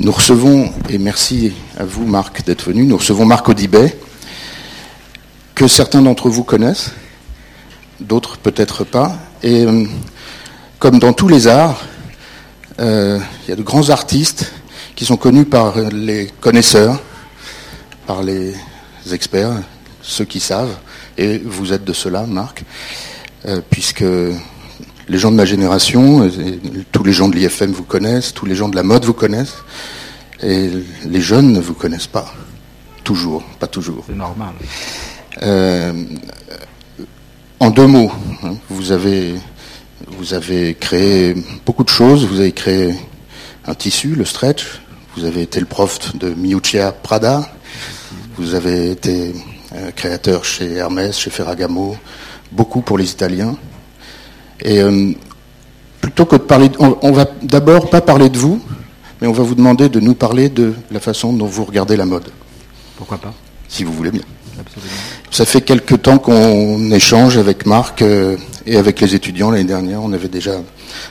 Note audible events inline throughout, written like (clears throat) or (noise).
Nous recevons, et merci à vous Marc d'être venu, nous recevons Marc Audibet, que certains d'entre vous connaissent, d'autres peut-être pas. Et euh, comme dans tous les arts, euh, il y a de grands artistes qui sont connus par les connaisseurs, par les experts, ceux qui savent, et vous êtes de cela, Marc, euh, puisque les gens de ma génération, tous les gens de l'IFM vous connaissent, tous les gens de la mode vous connaissent, et les jeunes ne vous connaissent pas. Toujours, pas toujours. C'est normal. Euh, en deux mots, hein, vous, avez, vous avez créé beaucoup de choses. Vous avez créé un tissu, le stretch. Vous avez été le prof de Miuccia Prada. Vous avez été euh, créateur chez Hermès, chez Ferragamo, beaucoup pour les Italiens. Et euh, plutôt que de parler, on, va d'abord pas parler de vous, mais on va vous demander de nous parler de la façon dont vous regardez la mode. Pourquoi pas? Si vous voulez bien. Ça fait quelque temps qu'on échange avec Marc euh, et avec les étudiants l'année dernière. On avait déjà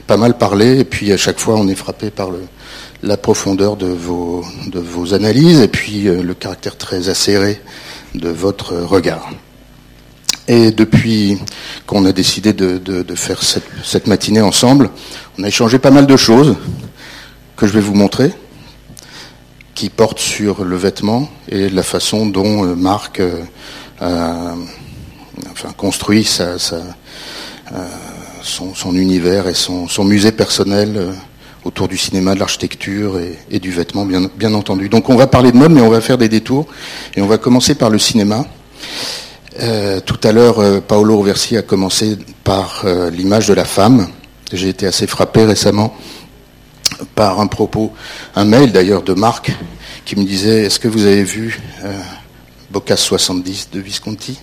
pas mal parlé et puis à chaque fois on est frappé par le, la profondeur de vos, de vos analyses et puis euh, le caractère très acéré de votre regard. Et depuis qu'on a décidé de, faire cette, matinée ensemble, on a échangé pas mal de choses que je vais vous montrer, qui portent sur le vêtement et la façon dont euh, Marc euh, enfin, construit euh, son, univers et son, musée personnel autour du cinéma, de l'architecture et, du vêtement, bien entendu. Donc on va parler de mode, mais on va faire des détours. Et on va commencer par le cinéma. Euh, tout à l'heure, euh, Paolo Roversi a commencé par euh, l'image de la femme. J'ai été assez frappé récemment par un propos, un mail d'ailleurs de Marc, qui me disait Est-ce que vous avez vu Bocas 70 de Visconti?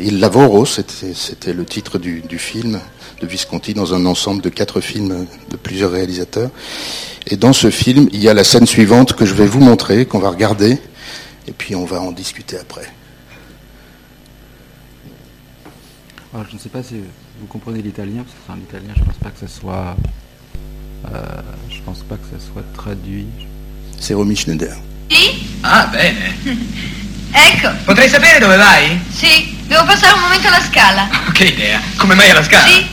Il Lavoro, c'était le titre du, du, film de Visconti dans un ensemble de quatre films de plusieurs réalisateurs. Et dans ce film, il y a la scène suivante que je vais vous montrer, qu'on va regarder, et puis on va en discuter après. Je ne sais pas si vous comprenez l'italien, parce que c'est un italien, je ne pense pas que ce soit. Euh, je pense pas que ce soit traduit. C'est Romy Schneider. Sì? Ah, bene. (laughs) ecco. Potrei sapere dove vai? Sì, devo passare un momento alla scala. (laughs) Che idea? Come mai alla scala? Sì,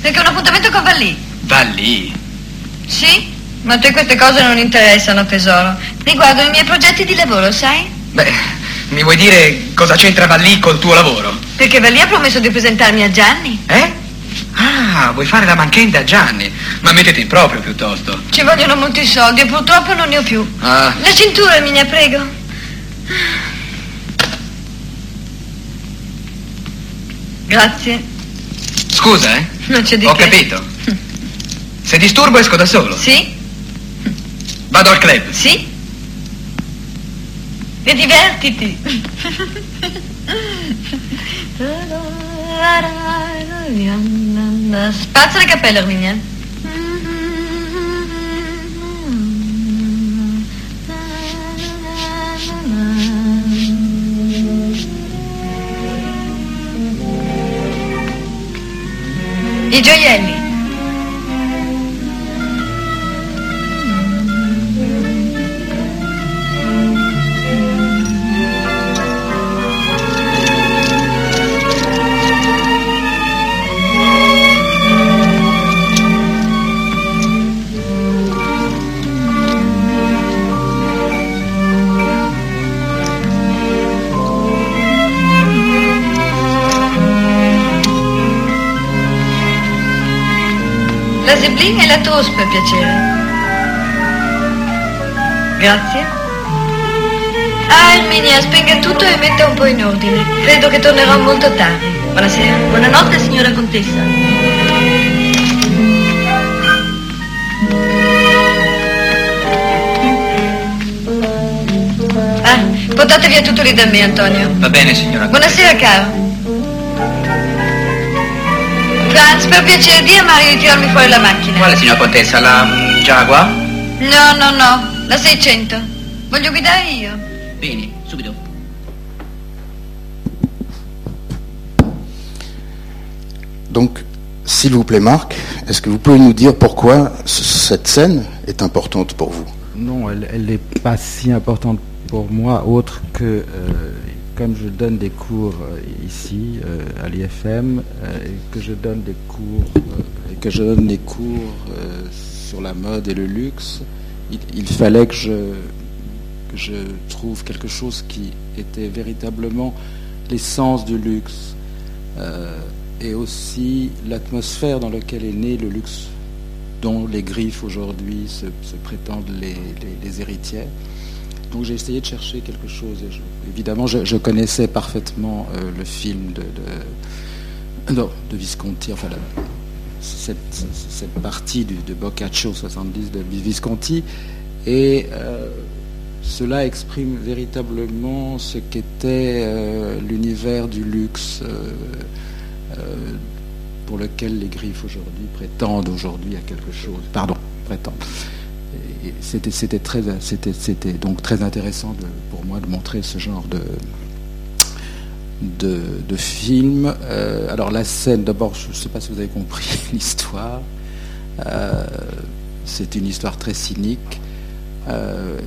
perché ho un appuntamento con Vallì. Vallì? Sì, ma a te queste cose non interessano, tesoro. Riguardo i miei progetti di lavoro, sai? Beh, mi vuoi dire cosa c'entra Vallì col tuo lavoro? Perché Vallì ha promesso di presentarmi a Gianni. Eh? Ah, vuoi fare la manchenda a Gianni? Ma mettiti in proprio piuttosto. Ci vogliono molti soldi e purtroppo non ne ho più. Ah. La cintura, Minia, prego. Grazie. Scusa, eh? Non c'è di Ho che. capito. Se disturbo esco da solo. Sì? Vado al club. Sì? E divertiti. Spazza le cappelle, Arminia. I gioielli. La Zeblin e la toast per piacere. Grazie. Ah, Erminia, spenga tutto e metta un po' in ordine. Credo che tornerò molto tardi. Buonasera. Buonanotte, signora contessa. Ah, portate via tutto lì da me, Antonio. Va bene, signora. Buonasera, caro. Franz, per piacere, di a Mario di tirarmi fuori la macchina. Quale, signora Contessa? La mm, Jaguar? No, no, no, la 600. Voglio guidare io. Bene, subito. Donc, s'il vous plaît, Marc, est-ce que vous pouvez nous dire pourquoi cette scène est importante pour vous? Non, elle n'est pas si importante pour moi, autre que euh, comme je donne des cours euh, ici à l'IFM, et que je donne des cours et que je donne des cours sur la mode et le luxe, il, fallait que je, que je trouve quelque chose qui était véritablement l'essence du luxe et aussi l'atmosphère dans laquelle est né le luxe dont les griffes aujourd'hui se, prétendent les, héritières. Donc j'ai essayé de chercher quelque chose. évidemment, je, connaissais parfaitement euh, le film de, Visconti, enfin cette, partie de Boccaccio 70 de Visconti, et euh, cela exprime véritablement ce qu'était euh, l'univers du luxe pour lequel les griffes aujourd'hui prétendent aujourd'hui à quelque chose. Pardon, prétendent. C'était, très, donc très intéressant pour moi de montrer ce genre de, de, film. Euh, alors la scène, d'abord, je ne sais pas si vous avez compris (laughs) l'histoire. Euh, c'est une histoire très cynique. Euh,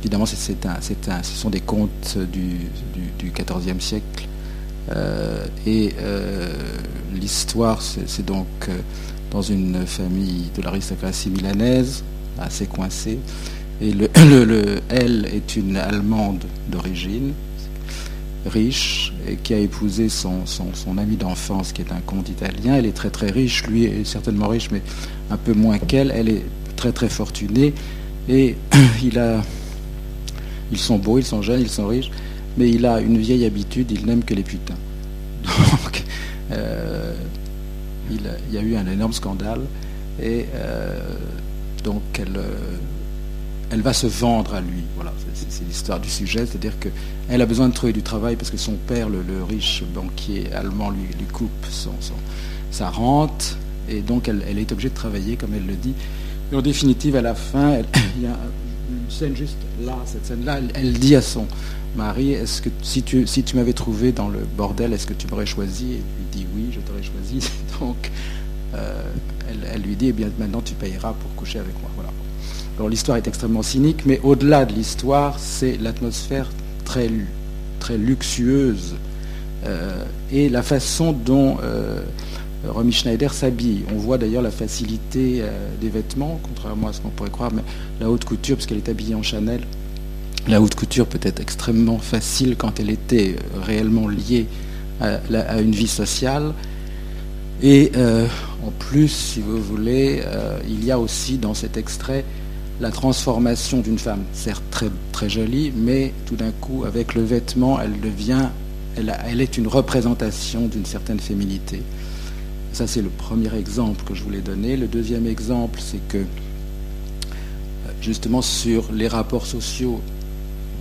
évidemment, c'est, un, un, ce sont des contes du, XIVe siècle. et l'histoire, c'est donc dans une famille de l'aristocratie milanaise, assez coincée. Et le, (laughs) elle est une Allemande d'origine, riche, et qui a épousé son, son, ami d'enfance, qui est un comte italien. Elle est très très riche, lui est certainement riche, mais un peu moins qu'elle. Elle est très très fortunée. Et (clears throat) il a, ils sont beaux, ils sont jeunes, ils sont riches, mais il a une vieille habitude, il n'aime que les putains. (laughs) Donc, euh, il, y a eu un énorme scandale et euh, donc elle, euh, elle va se vendre à lui. Voilà, c'est l'histoire du sujet, c'est-à-dire qu'elle a besoin de trouver du travail parce que son père, le, riche banquier allemand, lui, coupe son, sa rente et donc elle, est obligée de travailler, comme elle le dit. Et en définitive, à la fin, (coughs) il y a une scène juste là, cette scène-là, elle, dit à son Marie, est-ce que si tu, si tu m'avais trouvé dans le bordel, est-ce que tu m'aurais choisi? Et lui dit oui, je t'aurais choisi. (laughs) Donc, euh, elle, lui dit, eh bien maintenant tu payeras pour coucher avec moi. Voilà. Alors l'histoire est extrêmement cynique, mais au-delà de l'histoire, c'est l'atmosphère très, très luxueuse euh, et la façon dont euh, Romy Schneider s'habille. On voit d'ailleurs la facilité des vêtements, contrairement à ce qu'on pourrait croire, mais la haute couture, puisqu'elle est habillée en Chanel, la haute couture peut être extrêmement facile quand elle était euh, réellement liée à, une vie sociale. Et euh, en plus, si vous voulez, euh, il y a aussi dans cet extrait la transformation d'une femme, certes très, jolie, mais tout d'un coup, avec le vêtement, elle devient, elle, est une représentation d'une certaine féminité. Ça, c'est le premier exemple que je voulais donner. Le deuxième exemple, c'est que justement sur les rapports sociaux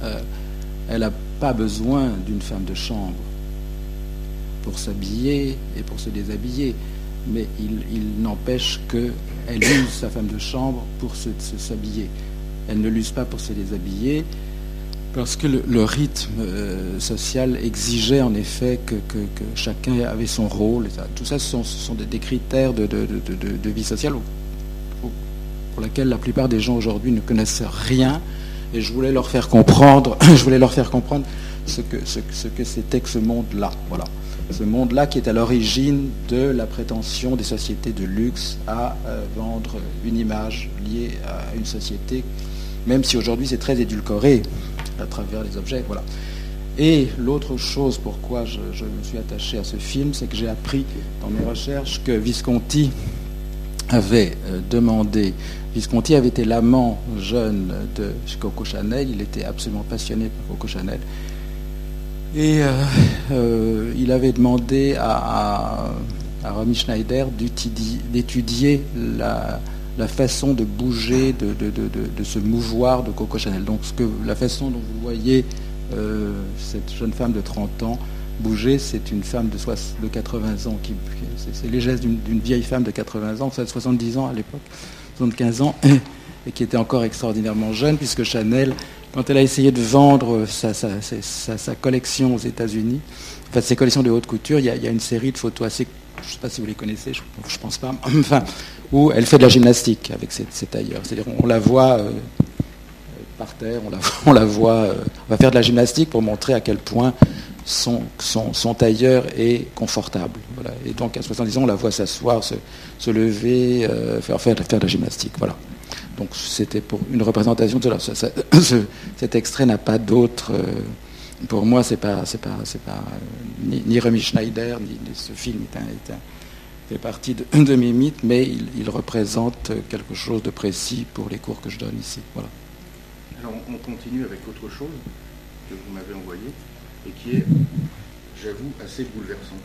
euh, elle n'a pas besoin d'une femme de chambre pour s'habiller et pour se déshabiller, mais il, n'empêche qu'elle (coughs) use sa femme de chambre pour s'habiller. Elle ne l'use pas pour se déshabiller, parce que le, rythme euh, social exigeait en effet que, chacun avait son rôle. Tout ça, ce sont, des, critères de, vie sociale pour lesquels la plupart des gens aujourd'hui ne connaissent rien et je voulais leur faire comprendre, (coughs) je voulais leur faire comprendre ce que, ce, que c'était que ce monde-là. Voilà. Ce monde-là qui est à l'origine de la prétention des sociétés de luxe à euh, vendre une image liée à une société, même si aujourd'hui c'est très édulcoré à travers les objets. Voilà. Et l'autre chose pourquoi je, je, me suis attaché à ce film, c'est que j'ai appris dans mes recherches que Visconti avait euh, demandé Visconti avait été l'amant jeune de Coco Chanel, il était absolument passionné par Coco Chanel. Et euh, euh, il avait demandé à, à, Romy Schneider d'étudier la, façon de bouger, de, se mouvoir de Coco Chanel. Donc la façon dont vous voyez euh, cette jeune femme de 30 ans bouger, c'est une femme de, de 80 ans. Qui, c'est les gestes d'une vieille femme de 80 ans, ça 70 ans à l'époque. 75 ans, et qui était encore extraordinairement jeune, puisque Chanel, quand elle a essayé de vendre sa, collection aux États-Unis, enfin ses collections de haute couture, il y, a, une série de photos assez, je ne sais pas si vous les connaissez, je ne pense pas, (laughs) enfin, où elle fait de la gymnastique avec ses, tailleurs. C'est-à-dire on la voit euh, par terre, on la, (laughs) voit, on va faire de la gymnastique pour montrer à quel point son, tailleur est confortable. Et donc à 70 ans, on la voit s'asseoir, se, lever, faire, faire, faire de la gymnastique. Voilà. Donc c'était pour une représentation de (coughs) cet extrait n'a pas d'autre. Euh, pour moi, c'est pas, c'est pas, c'est pas ni, ni Remy Schneider ni, ce film fait partie (coughs) de, mes mythes, mais il, représente quelque chose de précis pour les cours que je donne ici. Voilà. Alors on continue avec autre chose que vous m'avez envoyé et qui est, j'avoue, assez bouleversant.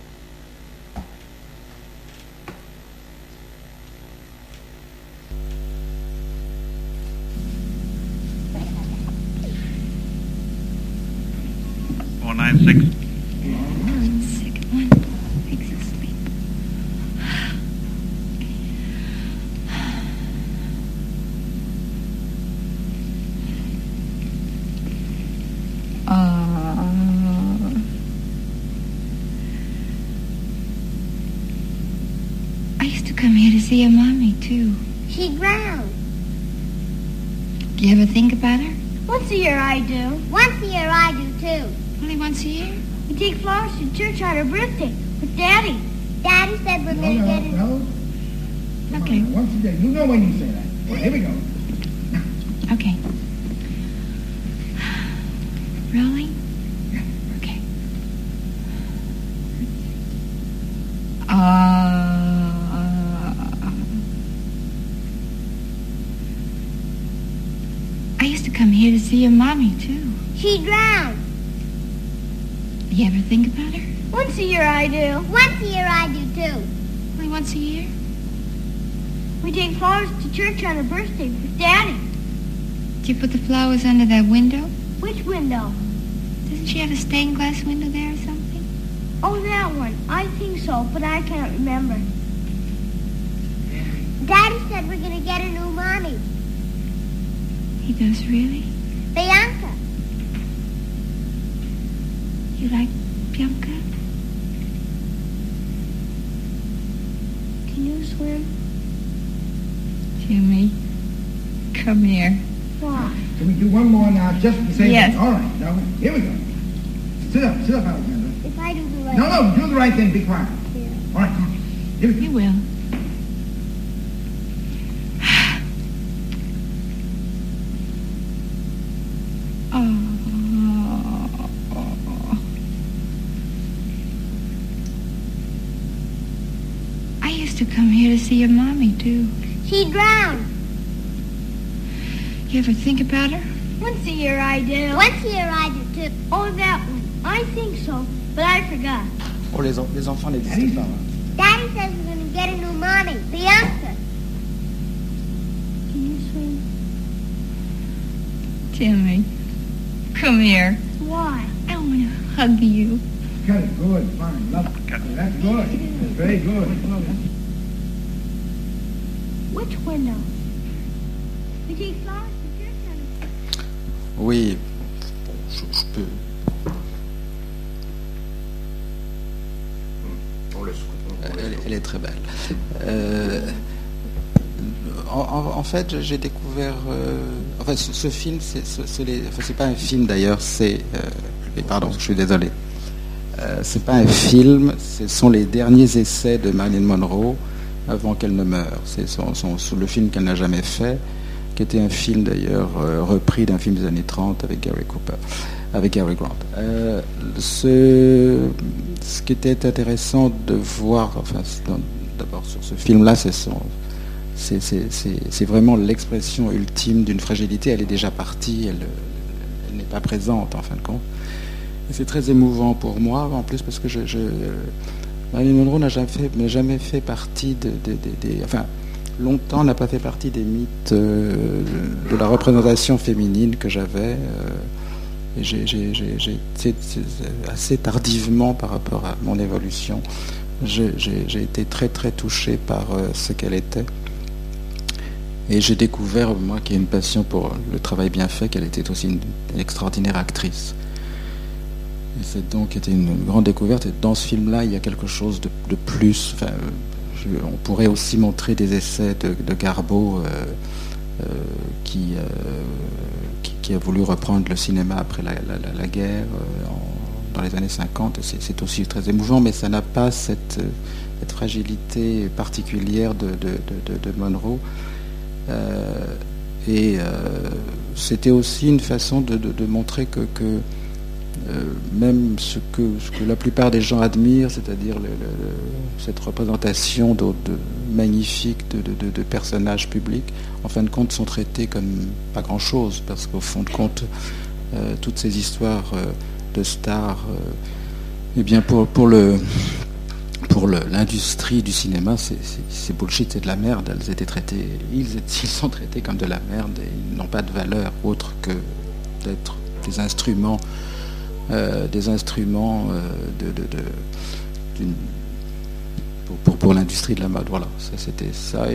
I do. Once a year I do, too. Only once a year? We take flowers to church on her birthday with Daddy. Daddy said we're going to get it. No. Okay. On, once a day. You know when you say that. Well, here we go. Okay. Rolling? Yeah. Okay. Uh, I used to come here to see your mommy, too. She drowned. You ever think about her? Once a year I do. Once a year I do too. Only once a year? We take flowers to church on her birthday with Daddy. Do you put the flowers under that window? Which window? Doesn't she have a stained glass window there or something? Oh, that one. I think so, but I can't remember. Daddy said we're going to get a new mommy. He does really? One more just the same Yes. thing? All right, now, here we go. Sit up, sit up, Alexander. If I do the right No, no, do the right thing, be quiet. Yeah. All right, come on. Here we go. You will. Oh. (sighs) I used to come here to see your mommy, too. She drowned. You ever think about her? Once a year I do. Once a year I do too. Oh, that one. I think so, but I forgot. Oh, les, en- les enfants n'existent pas. Daddy says we're going to get a new mommy. Bianca. Can you swim? Jimmy, come here. Why? I want to hug you. Got it, good, fine, love it. That's good, that's very good. Which window? We take flowers Oui, bon, je, je peux. On Elle, le- elle est très belle. Euh, en, fait, j'ai découvert. euh, enfin, ce, ce film, c'est enfin, pas un film d'ailleurs, c'est. euh, pardon, je suis désolé. Euh, c'est pas un film, ce sont les derniers essais de Marilyn Monroe avant qu'elle ne meure. C'est son- le film qu'elle n'a jamais fait, qui était un film d'ailleurs euh, repris d'un film des années 30 avec Gary Cooper, avec Gary Grant. Euh, ce, ce qui était intéressant de voir, enfin, d'abord sur ce film-là, c'est vraiment l'expression ultime d'une fragilité. Elle est déjà partie, elle, n'est pas présente en fin de compte. C'est très émouvant pour moi, en plus parce que je, je Marilyn Monroe n'a jamais fait, jamais fait partie de, de- des, enfin, longtemps n'a pas fait partie des mythes euh, de la représentation féminine que j'avais. euh, c'est- c'est assez tardivement par rapport à mon évolution. J'ai, été très très touché par euh, ce qu'elle était. Et j'ai découvert, moi qui ai une passion pour le travail bien fait, qu'elle était aussi une, extraordinaire actrice. Et c'est donc été une grande découverte. Et dans ce film-là, il y a quelque chose de, plus. On pourrait aussi montrer des essais de, de Garbo euh, euh, qui, euh, qui, a voulu reprendre le cinéma après la, guerre dans les années 50. C'est aussi très émouvant, mais ça n'a pas cette, fragilité particulière de, Monroe. et c'était aussi une façon de, montrer que, même ce que, la plupart des gens admirent, c'est-à-dire cette représentation de, magnifique de, personnages publics, en fin de compte sont traités comme pas grand-chose, parce qu'au fond de compte, euh, toutes ces histoires euh, de stars, eh bien pour, pour le pour l'industrie du cinéma, c'est bullshit, c'est de la merde. Elles étaient traitées, ils, (laughs) ils, sont traités comme de la merde et ils n'ont pas de valeur autre que d'être des instruments, euh, des instruments euh, de, pour, l'industrie de la mode. Voilà, ça c'était ça.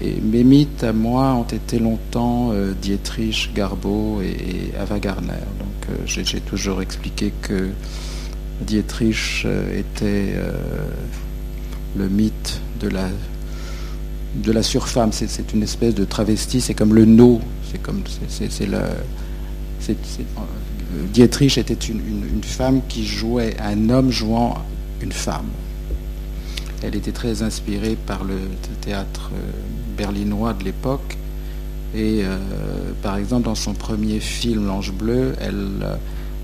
Et, mes mythes à moi ont été longtemps euh, Dietrich, Garbeau et, Ava Gardner. Donc j'ai toujours expliqué que Dietrich était le mythe de la, surfemme. C'est une espèce de travesti, c'est comme le no. C'est comme c'est. Dietrich était une, femme qui jouait, un homme jouant une femme. Elle était très inspirée par le théâtre euh, berlinois de l'époque. Et par exemple, dans son premier film, L'Ange Bleu, elle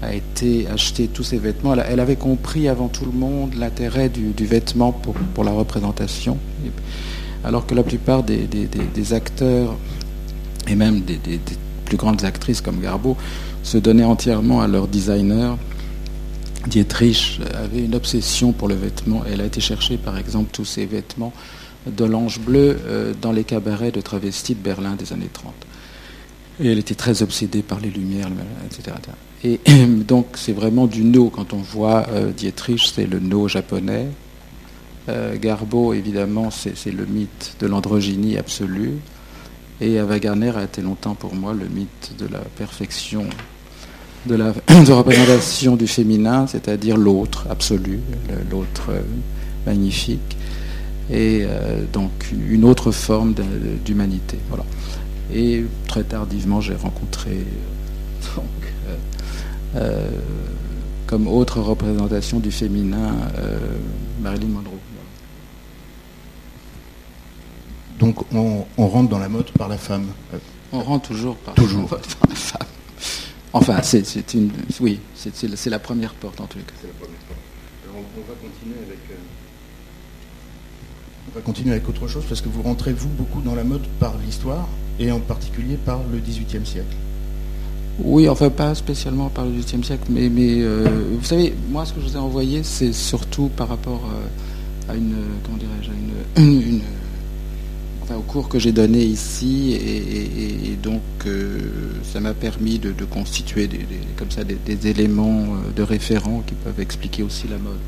a été acheter tous ces vêtements. Elle, avait compris avant tout le monde l'intérêt du, vêtement pour, pour, la représentation, alors que la plupart des, acteurs et même des, plus grandes actrices comme Garbeau se donnaient entièrement à leur designer. Dietrich avait une obsession pour le vêtement. Elle a été chercher, par exemple, tous ces vêtements de l'ange bleu euh, dans les cabarets de travestis de Berlin des années 30. Et elle était très obsédée par les lumières, etc. Et (clears throat) donc c'est vraiment du no. Quand on voit euh, Dietrich, c'est le no japonais. Euh, Garbo, évidemment, c'est le mythe de l'androgynie absolue. Et Ava Gardner a été longtemps pour moi le mythe de la perfection, de la (coughs) représentation du féminin, c'est-à-dire l'autre absolu, l'autre euh, magnifique, et donc une autre forme d'humanité. Voilà. Et très tardivement, j'ai rencontré euh, comme autre représentation du féminin, euh, Marilyn Monroe. Donc on, rentre dans la mode par la femme. On rentre toujours par, toujours. la femme. Enfin, c'est une, oui, c'est la première porte en tout cas. on, va continuer avec. Euh, on va continuer avec autre chose parce que vous rentrez vous beaucoup dans la mode par l'histoire et en particulier par le XVIIIe siècle. Oui, enfin pas spécialement par le XVIIIe siècle, mais, mais euh, vous savez, moi ce que je vous ai envoyé, c'est surtout par rapport euh, à une, comment dirais-je, une, au cours que j'ai donné ici, et, donc euh, ça m'a permis de, constituer des, comme ça des, éléments de référent qui peuvent expliquer aussi la mode.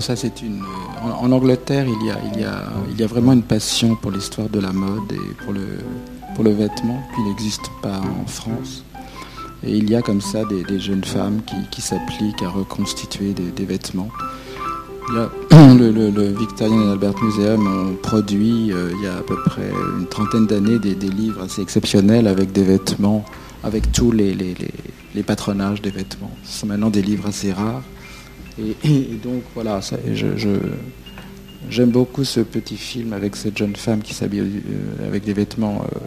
Ça c'est une. En, Angleterre, il y, a, il, y a, il y a vraiment une passion pour l'histoire de la mode et pour le, pour le vêtement qui n'existe pas en France. Et il y a comme ça des, jeunes femmes qui, s'appliquent à reconstituer des, vêtements. (clears throat) le, Victorian and Albert Museum ont produit euh, il y a à peu près une trentaine d'années des, livres assez exceptionnels avec des vêtements, avec tous les, les patronages des vêtements. Ce sont maintenant des livres assez rares. Et, donc voilà, j'aime beaucoup ce petit film avec cette jeune femme qui s'habille euh, avec des vêtements euh,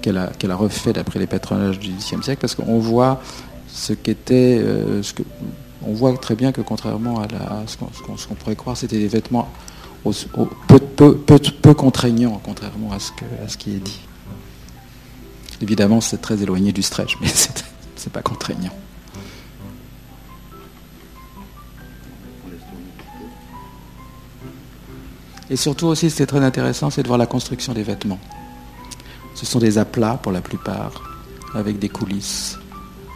qu'elle a, qu'elle a refait d'après les patronages du XXe siècle, parce qu'on voit ce qu'était, euh, ce que, on voit très bien que contrairement à, ce, qu'on, pourrait croire, c'était des vêtements peu, contraignants, contrairement à ce, ce qui est dit. Évidemment, c'est très éloigné du stretch, mais (laughs) c'est pas contraignant. Et surtout aussi, est très intéressant, c'est de voir la construction des vêtements. Ce sont des aplats pour la plupart, avec des coulisses.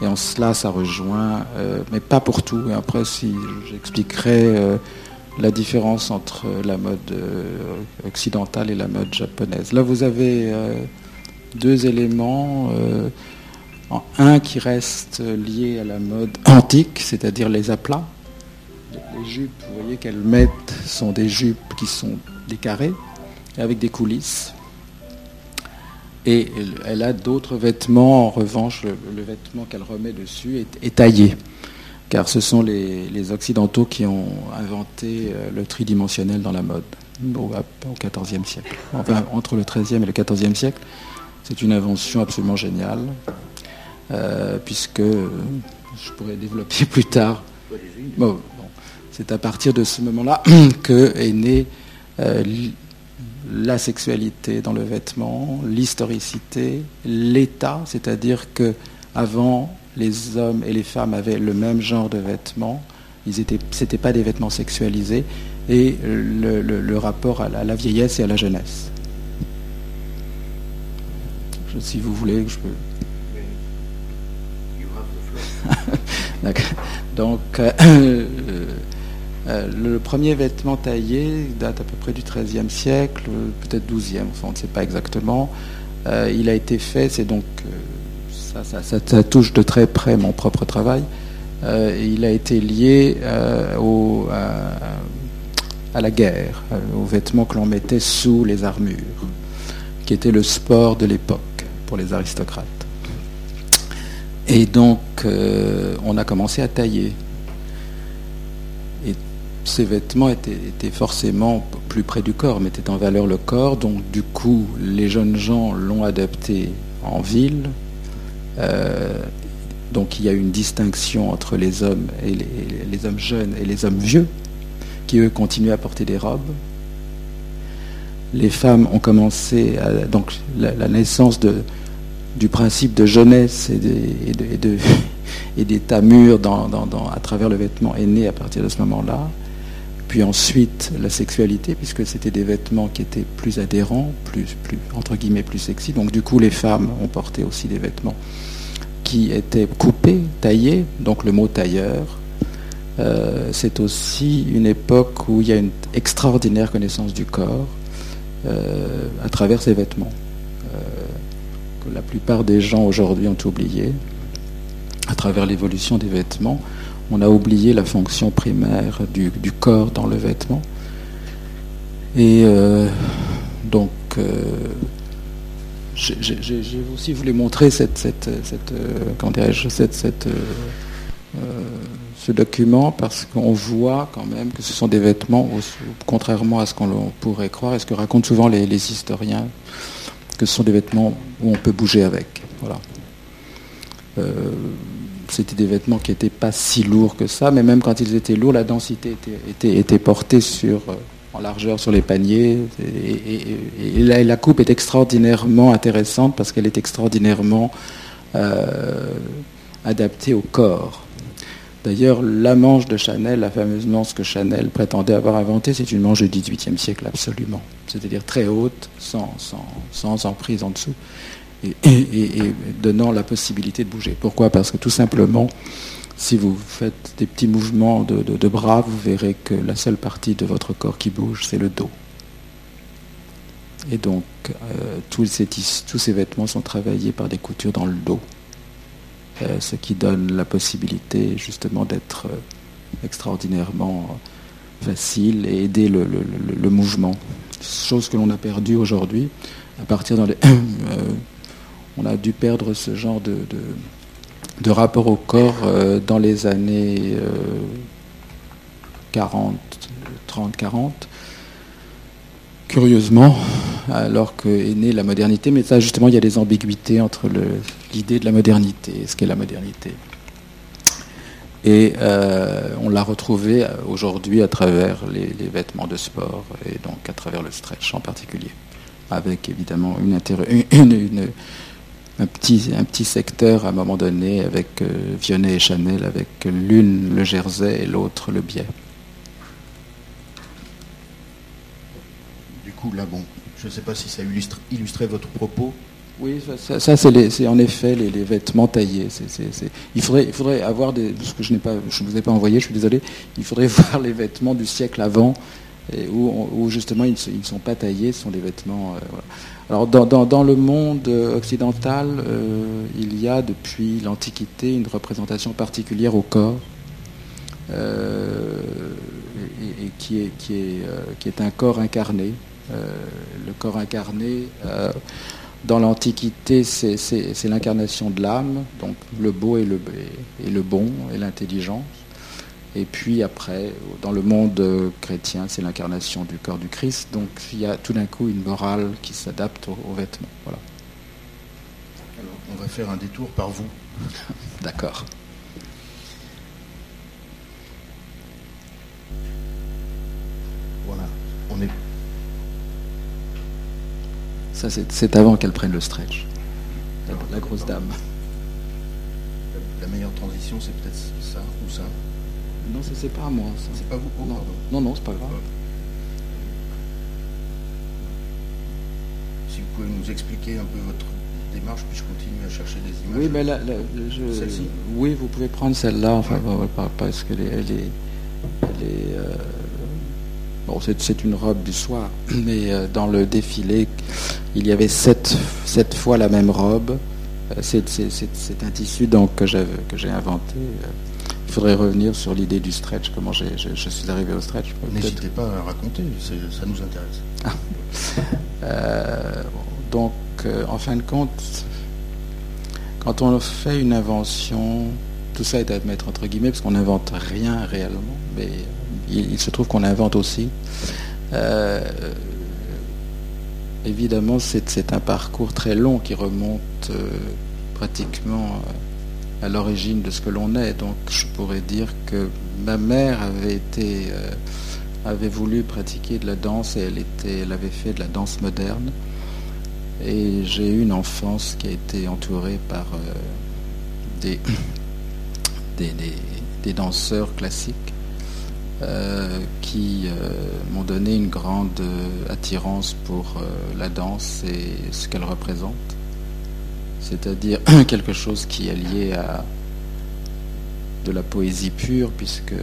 Et en cela, ça rejoint, euh, mais pas pour tout. Et après, si j'expliquerai euh, la différence entre la mode euh, occidentale et la mode japonaise. Là, vous avez deux éléments. un qui reste lié à la mode antique, c'est-à-dire les aplats. Les jupes, vous voyez qu'elles mettent, sont des jupes qui sont des carrés, avec des coulisses. Et elle a d'autres vêtements, en revanche, le, vêtement qu'elle remet dessus est, taillé, car ce sont les, Occidentaux qui ont inventé euh, le tridimensionnel dans la mode au XIVe siècle. Enfin, entre le XIIIe et le XIVe siècle, c'est une invention absolument géniale, euh, puisque euh, je pourrais développer (laughs) plus tard. Bon, c'est à partir de ce moment-là (clears throat) que est né la sexualité dans le vêtement, l'historicité, l'état, c'est-à-dire que avant les hommes et les femmes avaient le même genre de vêtements, ils étaient, c'était pas des vêtements sexualisés, et le, rapport à la, vieillesse et à la jeunesse. si vous voulez, je peux. (laughs) Donc, euh, (clears throat) euh, le premier vêtement taillé date à peu près du XIIIe siècle, peut-être XIIe, enfin on ne sait pas exactement. Euh, il a été fait, c'est donc, euh, ça, touche de très près mon propre travail, il a été lié à la guerre, aux vêtements que l'on mettait sous les armures, qui était le sport de l'époque pour les aristocrates. Et donc, on a commencé à tailler ces vêtements étaient, forcément plus près du corps, mettaient en valeur le corps. Donc du coup, les jeunes gens l'ont adapté en ville. Euh, donc il y a une distinction entre les hommes et les, hommes jeunes et les hommes vieux, qui eux continuent à porter des robes. Les femmes ont commencé à, donc la, naissance du principe de jeunesse et, de, et, (laughs) mûr dans, à travers le vêtement est née à partir de ce moment-là. Puis ensuite, la sexualité, puisque c'était des vêtements qui étaient plus adhérents, plus, entre guillemets, plus sexy. Donc du coup, les femmes ont porté aussi des vêtements qui étaient coupés, taillés. Donc le mot tailleur, euh, c'est aussi une époque où il y a une extraordinaire connaissance du corps euh, à travers ces vêtements, euh, que la plupart des gens aujourd'hui ont oublié à travers l'évolution des vêtements on a oublié la fonction primaire du, corps dans le vêtement. Et euh, donc, euh, j'ai aussi voulu montrer euh, ce document parce qu'on voit quand même que ce sont des vêtements, contrairement à ce qu'on pourrait croire, et ce que racontent souvent les, les, historiens, que ce sont des vêtements où on peut bouger avec. Voilà c'était des vêtements qui n'étaient pas si lourds que ça, mais même quand ils étaient lourds, la densité était, portée euh, en largeur sur les paniers. Et, la, coupe est extraordinairement intéressante parce qu'elle est extraordinairement euh, adaptée au corps. D'ailleurs, la manche de Chanel, la fameuse manche que Chanel prétendait avoir inventée, c'est une manche du XVIIIe siècle absolument. C'est-à-dire très haute, sans emprise en dessous et, donnant la possibilité de bouger. Pourquoi? Parce que tout simplement, si vous faites des petits mouvements de, bras, vous verrez que la seule partie de votre corps qui bouge, c'est le dos. Et donc, euh, tous, ces, vêtements sont travaillés par des coutures dans le dos, euh, ce qui donne la possibilité justement d'être euh, extraordinairement facile et aider le, le, mouvement. Chose que l'on a perdue aujourd'hui à partir dans les (coughs) on a dû perdre ce genre de, de, rapport au corps euh, dans les années 40, 30, 40. Curieusement, alors qu'est née la modernité, mais ça justement il y a des ambiguïtés entre l'idée de la modernité et ce qu'est la modernité. Et euh, on l'a retrouvé euh, aujourd'hui à travers les, vêtements de sport et donc à travers le stretch en particulier, avec évidemment une, une, une, un petit, un petit secteur à un moment donné avec euh, Vionnet et Chanel, avec l'une le Jersey et l'autre le Biais. Du coup, là, bon, je ne sais pas si ça illustrait votre propos, Oui, ça, ça- ça, c'est les- en effet les, les vêtements taillés. Il, faudrait, il faudrait avoir des. Ce que je n'ai pas, je ne vous ai pas envoyé, je suis désolé. Il faudrait (laughs) voir les vêtements du siècle avant, et où, justement ils ne sont pas taillés, ce sont des vêtements. euh, voilà. Alors dans, dans- dans le monde euh, occidental, euh, il y a depuis l'Antiquité une représentation particulière au corps. euh, et, qui, est, qui, est, qui est un corps incarné. Le corps incarné, dans l'Antiquité, c'est l'incarnation de l'âme, donc le beau et le, et, le bon et l'intelligence. Et puis après, dans le monde euh, chrétien, c'est l'incarnation du corps du Christ. Donc il y a tout d'un coup une morale qui s'adapte aux, aux vêtements. Voilà. Alors, on va faire un détour par vous. (laughs) D'accord. Voilà. On est Ça, c'est avant qu'elle prenne le stretch. La, la grosse dame. la meilleure transition, c'est peut-être. Non, ça, c'est pas à moi. ça. C'est pas vous. Oh, Non, non, non, c'est pas grave. Si vous pouvez nous expliquer un peu votre démarche, puis je continue à chercher des images. Oui, mais là, je- Celle-ci oui, vous pouvez prendre celle-là, enfin, ouais, pas- parce qu'elle est, elle est, elle est, euh, bon, c'est, une robe du soir, (clears throat) mais euh, dans le défilé, il y avait sept, sept fois la même robe. Euh, C'est, un tissu donc que, j'avais, que j'ai inventé. Faudrait revenir sur l'idée du stretch, comment j'ai, je, je suis arrivé au stretch. N'hésitez pas à raconter, ça nous intéresse. Euh, donc, euh, en fin de compte, quand on fait une invention, tout ça est à mettre entre guillemets, parce qu'on n'invente rien réellement, mais il, il se trouve qu'on invente aussi. Euh, évidemment, c'est un parcours très long qui remonte pratiquement à l'origine de ce que l'on est. Donc, je pourrais dire que ma mère avait été euh, avait voulu pratiquer de la danse et elle, était, elle avait fait de la danse moderne. Et j'ai eu une enfance qui a été entourée par euh, des, (coughs) des, danseurs classiques euh, qui m'ont donné une grande attirance pour la danse et ce qu'elle représente. C'est-à-dire (clears throat) quelque chose qui est lié à de la poésie pure, puisque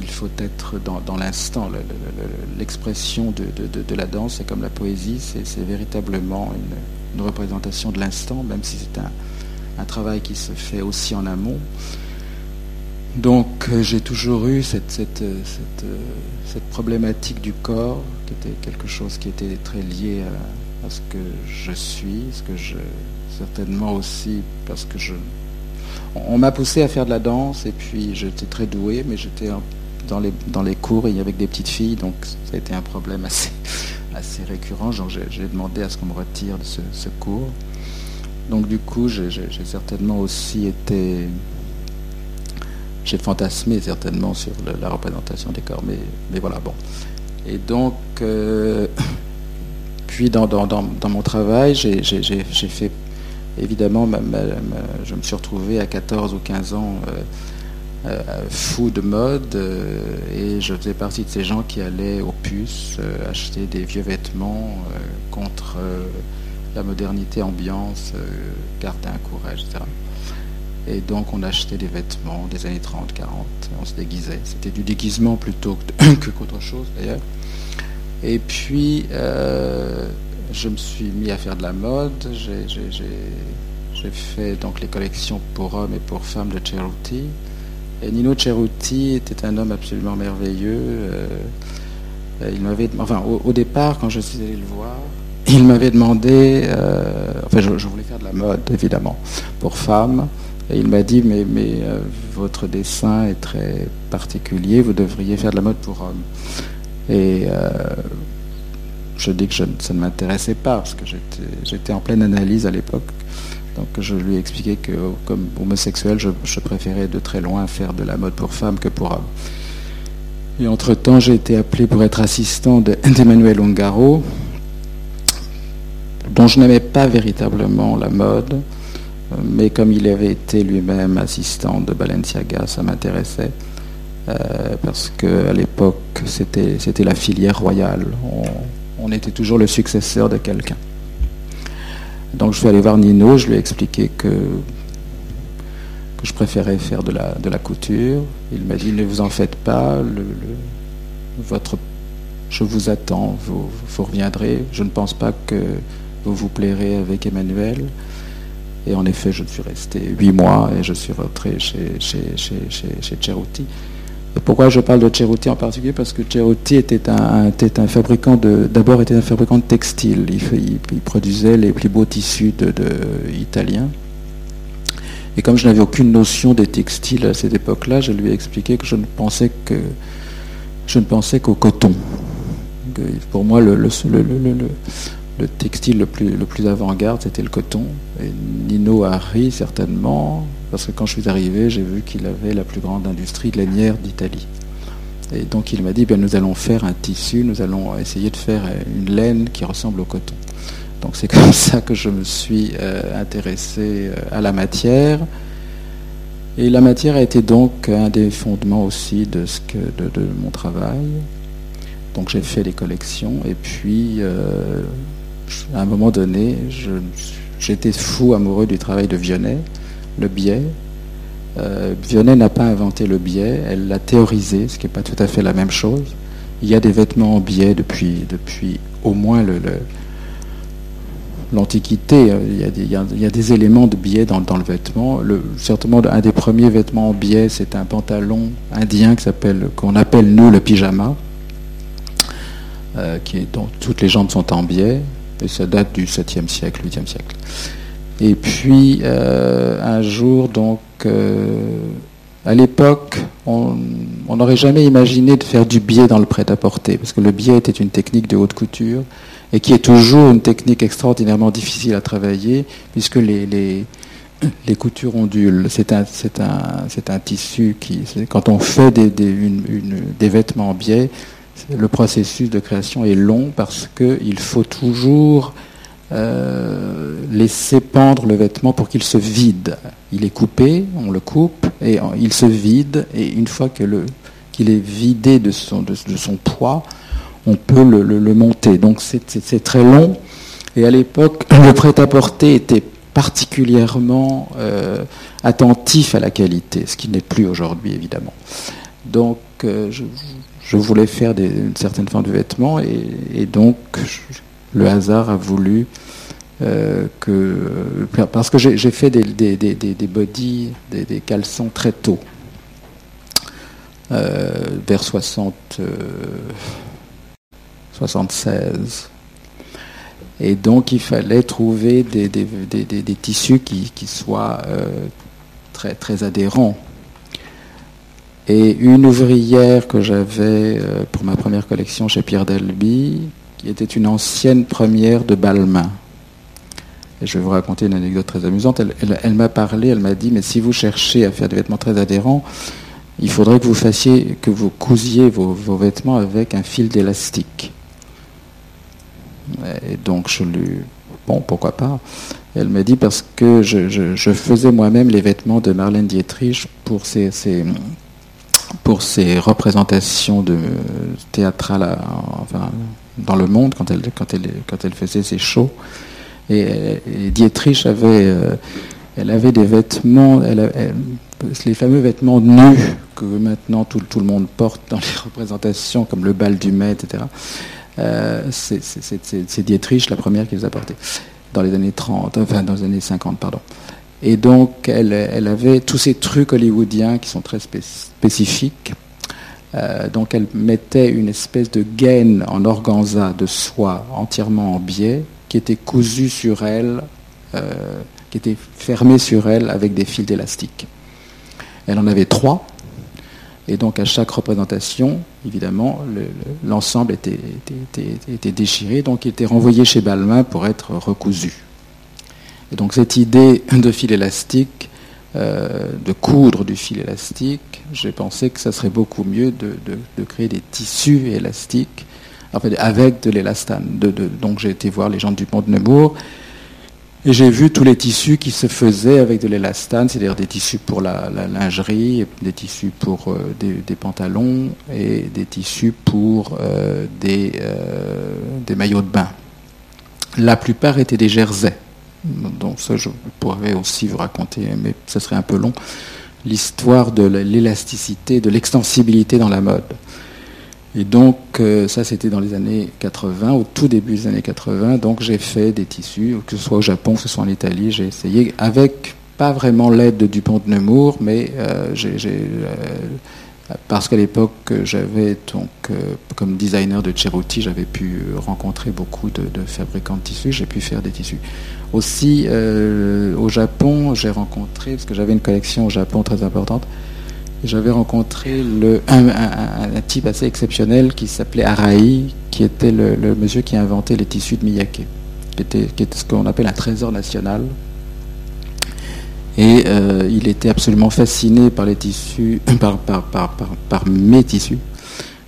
il faut être dans, l'instant. Le- le- le- L'expression de, la danse, c'est comme la poésie, c'est véritablement une, représentation de l'instant, même si c'est un, travail qui se fait aussi en amont. Donc euh, j'ai toujours eu euh, euh, cette problématique du corps, qui était quelque chose qui était très lié à ce que je suis, ce que je certainement aussi parce que je on, m'a poussé à faire de la danse et puis j'étais très doué, mais j'étais dans les, dans les cours et avec des petites filles, donc ça a été un problème assez, (laughs) récurrent. J'ai demandé à ce qu'on me retire de ce, cours. Donc du coup, j'ai certainement aussi été... J'ai fantasmé certainement sur la représentation des corps, mais, voilà, bon. Et donc, euh, (laughs) puis dans, mon travail, j'ai fait évidemment, je me suis retrouvé à 14 ou 15 ans euh, euh, fou de mode euh, et je faisais partie de ces gens qui allaient aux puces acheter des vieux vêtements contre la modernité ambiance, gardien, courage, etc. Et donc on achetait des vêtements des années 30, 40, et on se déguisait. C'était du déguisement plutôt que (coughs) qu'autre chose d'ailleurs. Et puis, je me suis mis à faire de la mode. J'ai- fait donc les collections pour hommes et pour femmes de Cerruti. Et Nino Cerruti était un homme absolument merveilleux. euh, il m'avait, enfin, au, départ, quand je suis allé le voir, il m'avait demandé, euh, enfin, je, voulais faire de la mode, évidemment, pour femmes. Et il m'a dit, mais, mais euh, votre dessin est très particulier, vous devriez faire de la mode pour hommes. Je dis que ça ne m'intéressait pas, parce que j'étais en pleine analyse à l'époque. Donc je lui ai expliqué que comme homosexuel, je, préférais de très loin faire de la mode pour femmes que pour hommes. Et entre-temps, j'ai été appelé pour être assistant de- (laughs) d'Emmanuel Ungaro, dont je n'aimais pas véritablement la mode, euh, mais comme il avait été lui-même assistant de Balenciaga, ça m'intéressait. Euh, parce qu'à l'époque, c'était la filière royale. On était toujours le successeur de quelqu'un. Donc je suis allé voir Nino, je lui ai expliqué que, je préférais faire de la, couture. Il m'a dit ne vous en faites pas, je vous attends, vous, reviendrez. Je ne pense pas que vous vous plairez avec Emmanuel. Et en effet, je suis resté huit mois et je suis rentré chez, chez. Pourquoi je parle de Ceruti en particulier? Parce que Ceruti était un, était un fabricant de, d'abord était un fabricant de textiles. Il, il, produisait les plus beaux tissus de, italiens. Et comme je n'avais aucune notion des textiles à cette époque-là, je lui ai expliqué que je ne pensais que je ne pensais qu'au coton. pour moi, le, le, le le textile le plus, avant-garde, c'était le coton. Et Nino a ri certainement, parce que quand je suis arrivé, j'ai vu qu'il avait la plus grande industrie lainière d'Italie. Et donc il m'a dit, bien, nous allons faire un tissu, nous allons essayer de faire une laine qui ressemble au coton. Donc c'est (laughs) comme ça que je me suis euh, intéressé euh, à la matière. Et la matière a été donc un des fondements aussi de, ce que, de, mon travail. Donc j'ai fait des collections et puis euh, à un moment donné, j'étais fou amoureux du travail de Vionnet, le biais. Euh, Vionnet n'a pas inventé le biais, elle l'a théorisé, ce qui n'est pas tout à fait la même chose. Il y a des vêtements en biais depuis, depuis au moins l'Antiquité. Il, y a des éléments de biais dans, le vêtement. Certainement, un des premiers vêtements en biais, c'est un pantalon indien qu'on appelle nous le pyjama, euh, qui dont toutes les jambes sont en biais et ça date du 7e siècle, 8e siècle. Et puis, euh, un jour, donc, euh, à l'époque, on n'aurait jamais imaginé de faire du biais dans le prêt-à-porter, parce que le biais était une technique de haute couture, et qui est toujours une technique extraordinairement difficile à travailler, puisque les, les, (coughs) les coutures ondulent. C'est un, un, un, tissu qui, quand on fait des, des, des vêtements en biais, le processus de création est long parce qu'il faut toujours euh, laisser pendre le vêtement pour qu'il se vide. Il est coupé, on le coupe et il se vide et une fois qu'il est vidé de son, poids, on peut le, monter. Donc c'est très long et à l'époque (clears throat) le prêt-à-porter était particulièrement euh, attentif à la qualité, ce qui n'est plus aujourd'hui évidemment. Donc euh, je, je voulais faire une certaine forme de vêtements et, donc le hasard a voulu euh, que parce que j'ai fait des, des, des, des body, des, caleçons très tôt, euh, vers 60, 76. Et donc il fallait trouver des, tissus qui, qui soient euh, très, très adhérents et une ouvrière que j'avais euh, pour ma première collection chez Pierre Delby, qui était une ancienne première de Balmain. Et je vais vous raconter une anecdote très amusante. Elle, m'a parlé, elle m'a dit, mais si vous cherchez à faire des vêtements très adhérents, il faudrait que vous fassiez, que vous cousiez vos, vêtements avec un fil d'élastique. Et donc je lui, bon, pourquoi pas. Elle m'a dit parce que je, faisais moi-même les vêtements de Marlène Dietrich pour ses, pour ses représentations de théâtrales dans le monde quand elle, faisait ses shows. Et, Dietrich avait, euh, elle avait des vêtements, les fameux vêtements nus que maintenant tout, le monde porte dans les (laughs) représentations, comme le bal du Met, etc. Euh, c'est Dietrich la première qui les a portés dans les années 30, enfin dans les années 50, pardon. Et donc, elle, avait tous ces trucs hollywoodiens qui sont très spécifiques. Euh, donc, elle mettait une espèce de gaine en organza de soie entièrement en biais, qui était cousue sur elle, euh, qui était fermée sur elle avec des fils d'élastique. Elle en avait trois. Et donc, à chaque représentation, évidemment, l'ensemble était, était, déchiré. Donc, il était renvoyé chez Balmain pour être recousu. Et donc cette idée de fil élastique, euh, de coudre du fil élastique, j'ai pensé que ça serait beaucoup mieux de, créer des tissus élastiques avec de l'élastane. donc j'ai été voir les gens du Pont de Nemours et j'ai vu tous les tissus qui se faisaient avec de l'élastane, c'est-à-dire des tissus pour la, lingerie, des tissus pour euh, des, pantalons et des tissus pour euh, des, des maillots de bain. La plupart étaient des jerseys donc ça je pourrais aussi vous raconter, mais ce serait un peu long, l'histoire de l'élasticité, de l'extensibilité dans la mode. Et donc, euh, ça, c'était dans les années 80, au tout début des années 80. Donc, j'ai fait des tissus, que ce soit au Japon, que ce soit en Italie. J'ai essayé, avec pas vraiment l'aide de Dupont de Nemours, mais euh, euh, parce qu'à l'époque, j'avais donc, comme designer de Ceruti, j'avais pu rencontrer beaucoup de, fabricants de tissus. J'ai pu faire des tissus. Aussi, au Japon, j'ai rencontré, parce que j'avais une collection au Japon très importante, j'avais rencontré le, un, type assez exceptionnel qui s'appelait Arai, qui était le, monsieur qui a inventé les tissus de Miyake, qui était, qui était ce qu'on appelle un trésor national. Et euh, il était absolument fasciné par les tissus, (coughs) par, par, par, par mes tissus.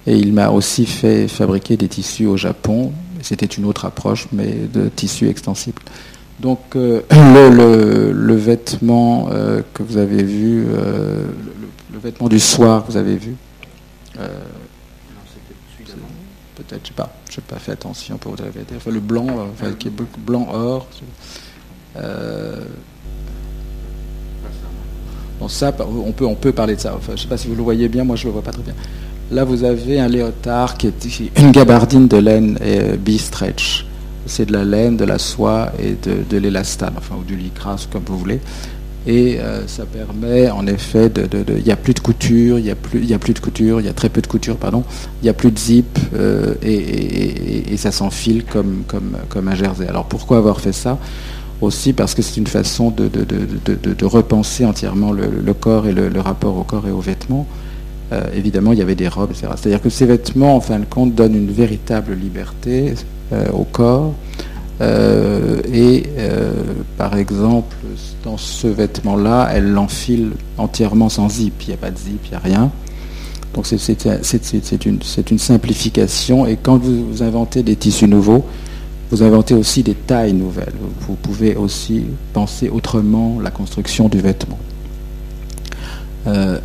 Et il m'a aussi fait fabriquer des tissus au Japon. C'était une autre approche, mais de tissus extensibles. Donc euh, (clears throat) le, le, vêtement euh, que vous avez vu, le vêtement du soir, vous avez vu. Euh, peut-être, je sais pas, je n'ai pas fait attention pour vous avez enfin, le blanc, euh, enfin, qui est blanc or. Euh, bon, ça, on peut, on peut parler de ça. Je ne sais pas si vous le voyez bien, moi je ne le vois pas très bien. Là, vous avez un léotard qui est une gabardine de laine et bi-stretch. C'est de la laine, de la soie et de, l'élastane, enfin, ou du lycra, comme vous voulez et euh, ça permet en effet de, il n'y a plus de couture, il y a plus, de couture, il y a très peu de couture, pardon, il n'y a plus de zip euh, et, ça s'enfile comme, un jersey. Alors pourquoi avoir fait ça? Aussi parce que c'est une façon de, de, repenser entièrement le, corps et le, rapport au corps et aux vêtements. Euh, évidemment, il y avait des robes, etc. C'est-à-dire que ces vêtements, en fin de compte, donnent une véritable liberté au corps. et par exemple, dans ce vêtement-là, elle l'enfile entièrement sans zip. Il n'y a pas de zip, il n'y a rien. Donc c'est une, une, simplification. Et quand vous, inventez des tissus nouveaux, vous inventez aussi des tailles nouvelles. Vous pouvez aussi penser autrement la construction du vêtement. Euh,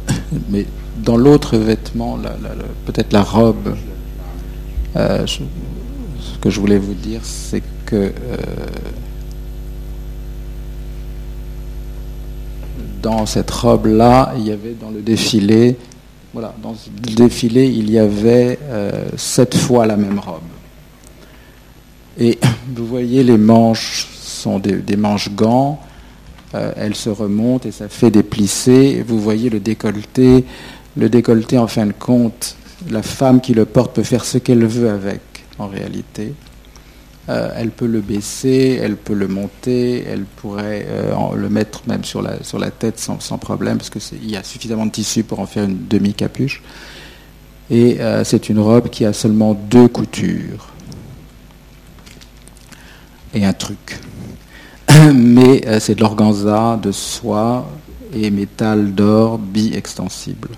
mais dans l'autre vêtement, peut-être la robe, euh, ce que je voulais vous dire, c'est que euh, dans cette robe-là, il y avait dans le défilé, voilà, dans le défilé, il y avait euh, sept fois la même robe. Et (coughs) vous voyez, les manches sont des, manches gants, euh, elles se remontent et ça fait des plissés. Vous voyez le décolleté. Le décolleté, en fin de compte, la femme qui le porte peut faire ce qu'elle veut avec, en réalité. Euh, elle peut le baisser, elle peut le monter, elle pourrait euh, le mettre même sur la, sur la tête sans, problème, parce qu'il y a suffisamment de tissu pour en faire une demi-capuche. Et euh, c'est une robe qui a seulement deux coutures. Et un truc. (coughs) Mais c'est de l'organza, de soie et métal d'or bi-extensible.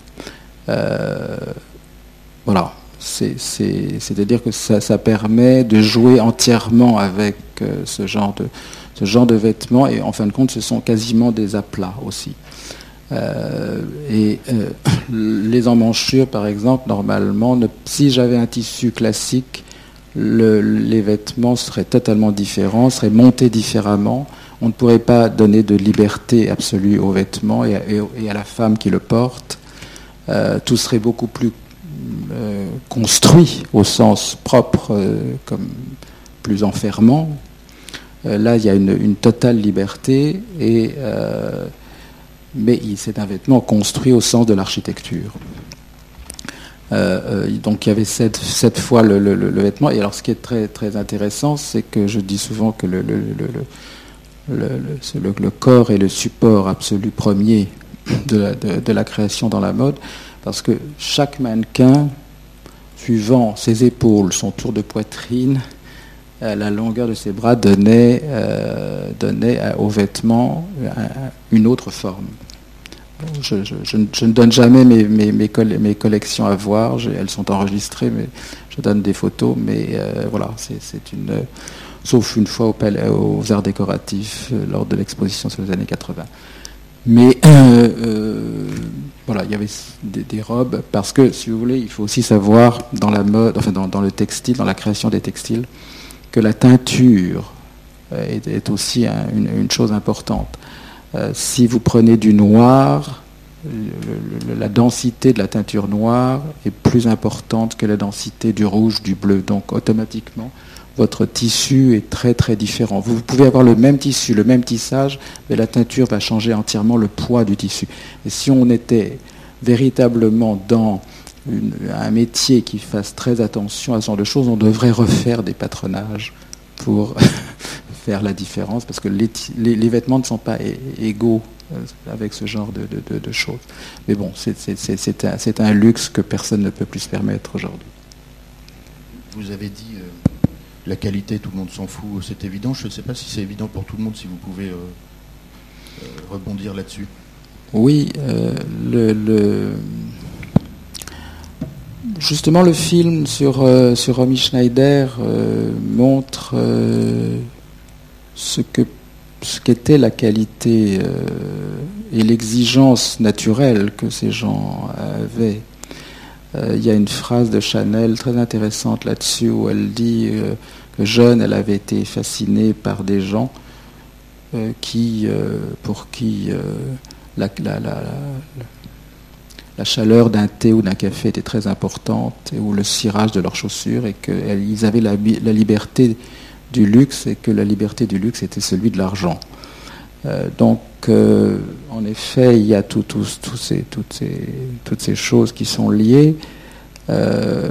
voilà. C'est-à-dire que ça, permet de jouer entièrement avec euh, ce, genre de, vêtements et en fin de compte ce sont quasiment des aplats aussi. Euh, et euh, (clears throat) les emmanchures par exemple, normalement, si j'avais un tissu classique, les vêtements seraient totalement différents, seraient montés différemment. On ne pourrait pas donner de liberté absolue aux vêtements et, à la femme qui le porte. tout serait beaucoup plus euh, construit au sens propre euh, comme plus enfermant. Euh, là, il y a une, totale liberté, et, mais c'est un vêtement construit au sens de l'architecture. donc il y avait sept, fois le, vêtement. Et alors ce qui est très, très intéressant, c'est que je dis souvent que le, le, corps est le support absolu premier de de la création dans la mode parce que chaque mannequin, suivant ses épaules, son tour de poitrine, euh, la longueur de ses bras donnait, euh, donnait aux vêtements une autre forme. Je, ne donne jamais mes, mes, collections à voir, elles sont enregistrées, mais je donne des photos, mais euh, voilà, c'est une. sauf une fois aux arts décoratifs lors de l'exposition sur les années 80. Mais voilà, il y avait des, robes, parce que, si vous voulez, il faut aussi savoir dans la mode, enfin dans, le textile, dans la création des textiles, que la teinture est, aussi un- une, chose importante. Euh, si vous prenez du noir, la densité de la teinture noire est plus importante que la densité du rouge, du bleu. Donc automatiquement, votre tissu est très très différent. Vous, pouvez avoir le même tissu, le même tissage, mais la teinture va changer entièrement le poids du tissu. Et si on était véritablement dans un métier qui fasse très attention à ce genre de choses, on devrait refaire des patronages pour (laughs) faire la différence, parce que les, vêtements ne sont pas égaux euh, avec ce genre de, choses. Mais bon, c'est- un, un luxe que personne ne peut plus se permettre aujourd'hui. Vous avez dit la qualité, tout le monde s'en fout, c'est évident. Je ne sais pas si c'est évident pour tout le monde, si vous pouvez euh, euh, rebondir là-dessus. Oui, euh, justement le film sur, sur Romy Schneider montre ce qu'était la qualité et l'exigence naturelle que ces gens avaient. Euh, Il y a une phrase de Chanel très intéressante là-dessus où elle dit euh, que jeune, elle avait été fascinée par des gens euh, qui, pour qui la, la- chaleur d'un thé ou d'un café était très importante, ou le cirage de leurs chaussures, et qu'ils avaient la, liberté du luxe, et que la liberté du luxe était celui de l'argent. Donc, euh, en effet, il y a toutes, ces, choses qui sont liées. Euh,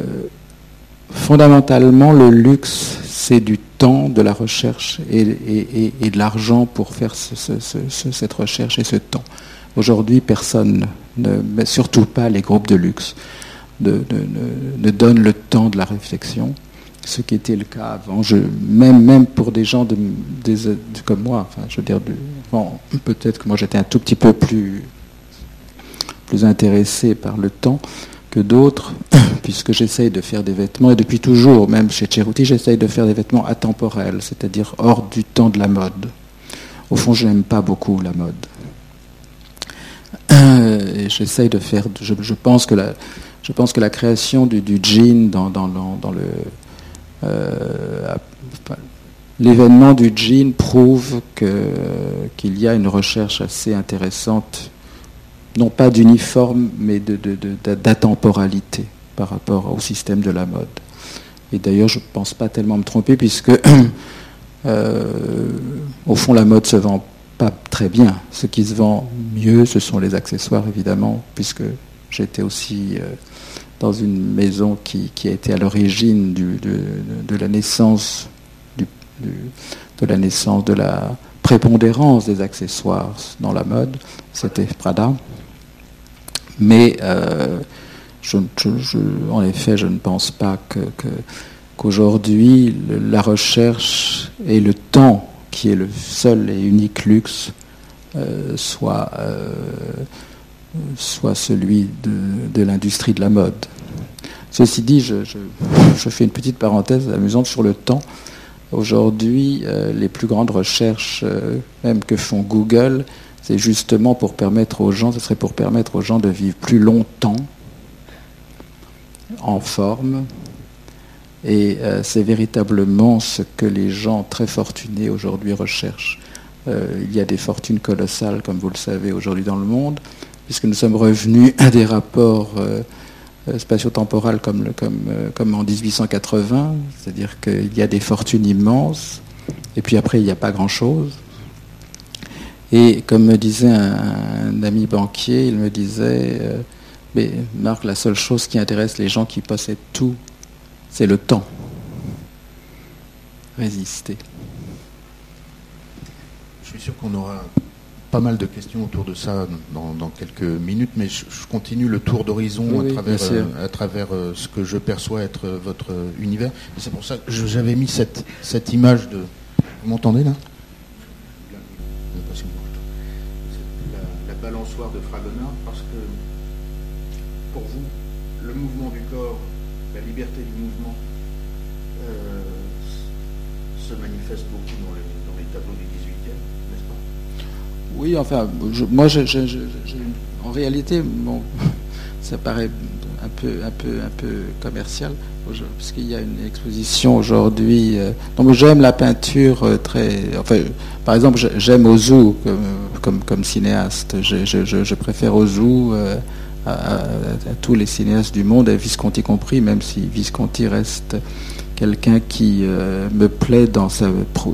fondamentalement, le luxe, c'est du temps, de la recherche et, de l'argent pour faire ce- ce- ce- ce- cette recherche et ce temps. Aujourd'hui, personne, ne, surtout pas les groupes de luxe, ne donne le temps de la réflexion, ce qui était le cas avant. Même, pour des gens comme moi, enfin, je veux dire, peut-être que moi j'étais un tout petit peu plus, plus intéressé par le temps que d'autres, (coughs) puisque j'essaye de faire des vêtements, et depuis toujours, même chez Cheruti, j'essaye de faire des vêtements atemporels, c'est-à-dire hors du temps de la mode. Au fond, je n'aime pas beaucoup la mode. (coughs) Et j'essaye de faire. Je, pense que la, création du, jean dans, le euh, l'événement du jean prouve qu'il y a une recherche assez intéressante, non pas d'uniforme, mais d'atemporalité par rapport au système de la mode. Et d'ailleurs, je ne pense pas tellement me tromper, puisque (clears throat) euh, au fond, la mode se vend pas très bien. Ce qui se vend mieux, ce sont les accessoires, évidemment, puisque j'étais aussi euh, dans une maison qui, a été à l'origine de, la naissance de la naissance de la prépondérance des accessoires dans la mode. C'était Prada. Mais euh, en effet, je ne pense pas qu'aujourd'hui la recherche et le temps, qui est le seul et unique luxe, euh, soit, euh, soit celui de, l'industrie de la mode. Ceci dit, je, fais une petite parenthèse amusante sur le temps. Aujourd'hui, euh, les plus grandes recherches, euh, même que font Google, c'est justement pour permettre aux gens, ce serait pour permettre aux gens de vivre plus longtemps en forme. Et euh, c'est véritablement ce que les gens très fortunés aujourd'hui recherchent. Il y a des fortunes colossales, comme vous le savez, aujourd'hui dans le monde, puisque nous sommes revenus à des rapports euh, euh, spatio-temporels euh, comme en 1880, c'est-à-dire qu'il y a des fortunes immenses, et puis après, il n'y a pas grand-chose. Et comme me disait un, ami banquier, il me disait, mais Marc, la seule chose qui intéresse les gens qui possèdent tout, c'est le temps. Résister. Je suis sûr qu'on aura pas mal de questions autour de ça dans, dans quelques minutes, mais je, je continue le tour d'horizon Oui, à travers, euh, à travers euh, ce que je perçois être euh, votre euh, univers. Et c'est pour ça que j'avais mis cette, cette image de... Vous m'entendez là? La, la balançoire de Fragonard, parce que pour vous, le mouvement du corps, la liberté du mouvement, euh, se manifeste beaucoup dans les, dans les tableaux du 18e, n'est-ce pas Oui, enfin, je- moi, je- je- en réalité, bon, (laughs) ça paraît un peu, un peu, un peu commercial, parce qu'il y a une exposition aujourd'hui. Euh, donc j'aime la peinture euh, très. Enfin, par exemple, j'aime Ozu comme, cinéaste. Je, préfère Ozu euh, à, à, tous les cinéastes du monde, et Visconti compris, même si Visconti reste quelqu'un qui me plaît dans sa,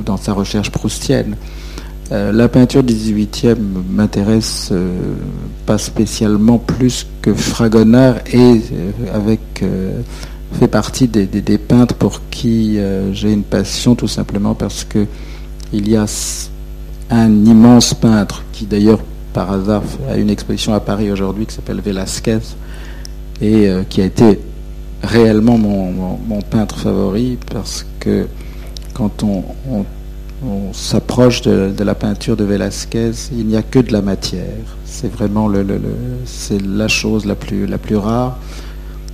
dans sa recherche proustienne. Euh, la peinture du 18e m'intéresse euh, pas spécialement plus que Fragonard et euh, fait partie des, peintres pour qui j'ai une passion tout simplement parce que il y a un immense peintre qui d'ailleurs par hasard a une exposition à Paris aujourd'hui qui s'appelle Velasquez et qui a été réellement mon, peintre favori parce que quand on s'approche de, la peinture de Velázquez, il n'y a que de la matière. C'est vraiment le, c'est la chose la plus, rare,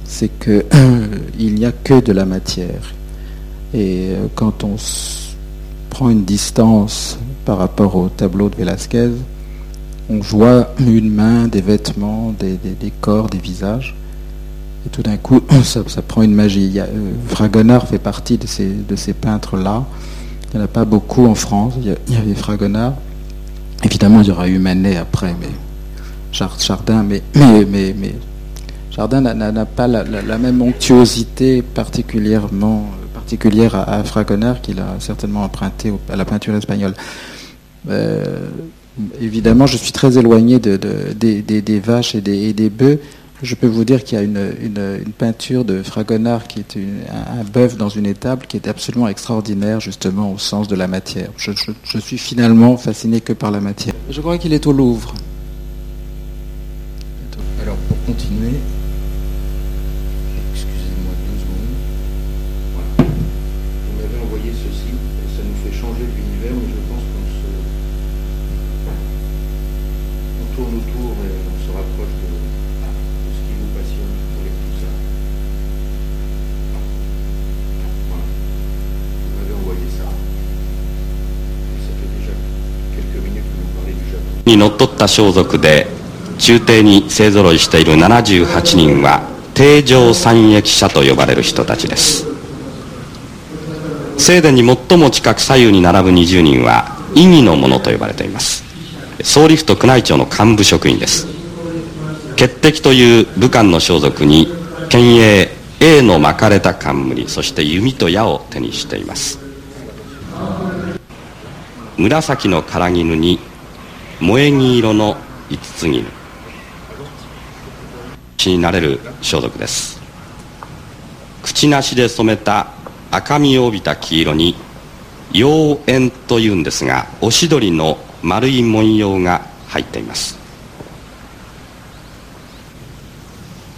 c'est que (clears throat) il n'y a que de la matière. Et euh, quand on prend une distance par rapport au tableau de Velázquez, on voit une main, des vêtements, des, corps, des visages. Et tout d'un coup, (clears throat) ça, prend une magie. Il euh, Fragonard fait partie de ces peintres-là il n'y en a pas beaucoup en France. Il y, avait Fragonard. Évidemment, il y aura eu Manet après, mais Chardin, mais, n'a pas la, même onctuosité particulièrement particulière à, Fragonard qu'il a certainement emprunté à la peinture espagnole. Euh, évidemment, je suis très éloigné de, des, vaches et des bœufs je peux vous dire qu'il y a une, peinture de Fragonard qui est un, bœuf dans une étable qui est absolument extraordinaire justement au sens de la matière. Je, je suis finalement fasciné que par la matière. Je crois qu'il est au Louvre. Alors pour continuer, にのっとった装束で中帝に勢ぞろいしている78人は定常三役者と呼ばれる人たちです。正殿に最も近く左右に並ぶ20人は意義の者と呼ばれています。総理府と宮内庁の幹部職員です。潔敵という武官の装束に県営 A の巻かれた冠そして弓と矢を手にしています。紫の唐絹に萌え木色の五つ絹になれる装束です。口なしで染めた赤みを帯びた黄色に妖艶というんですがおしどりの丸い文様が入っています。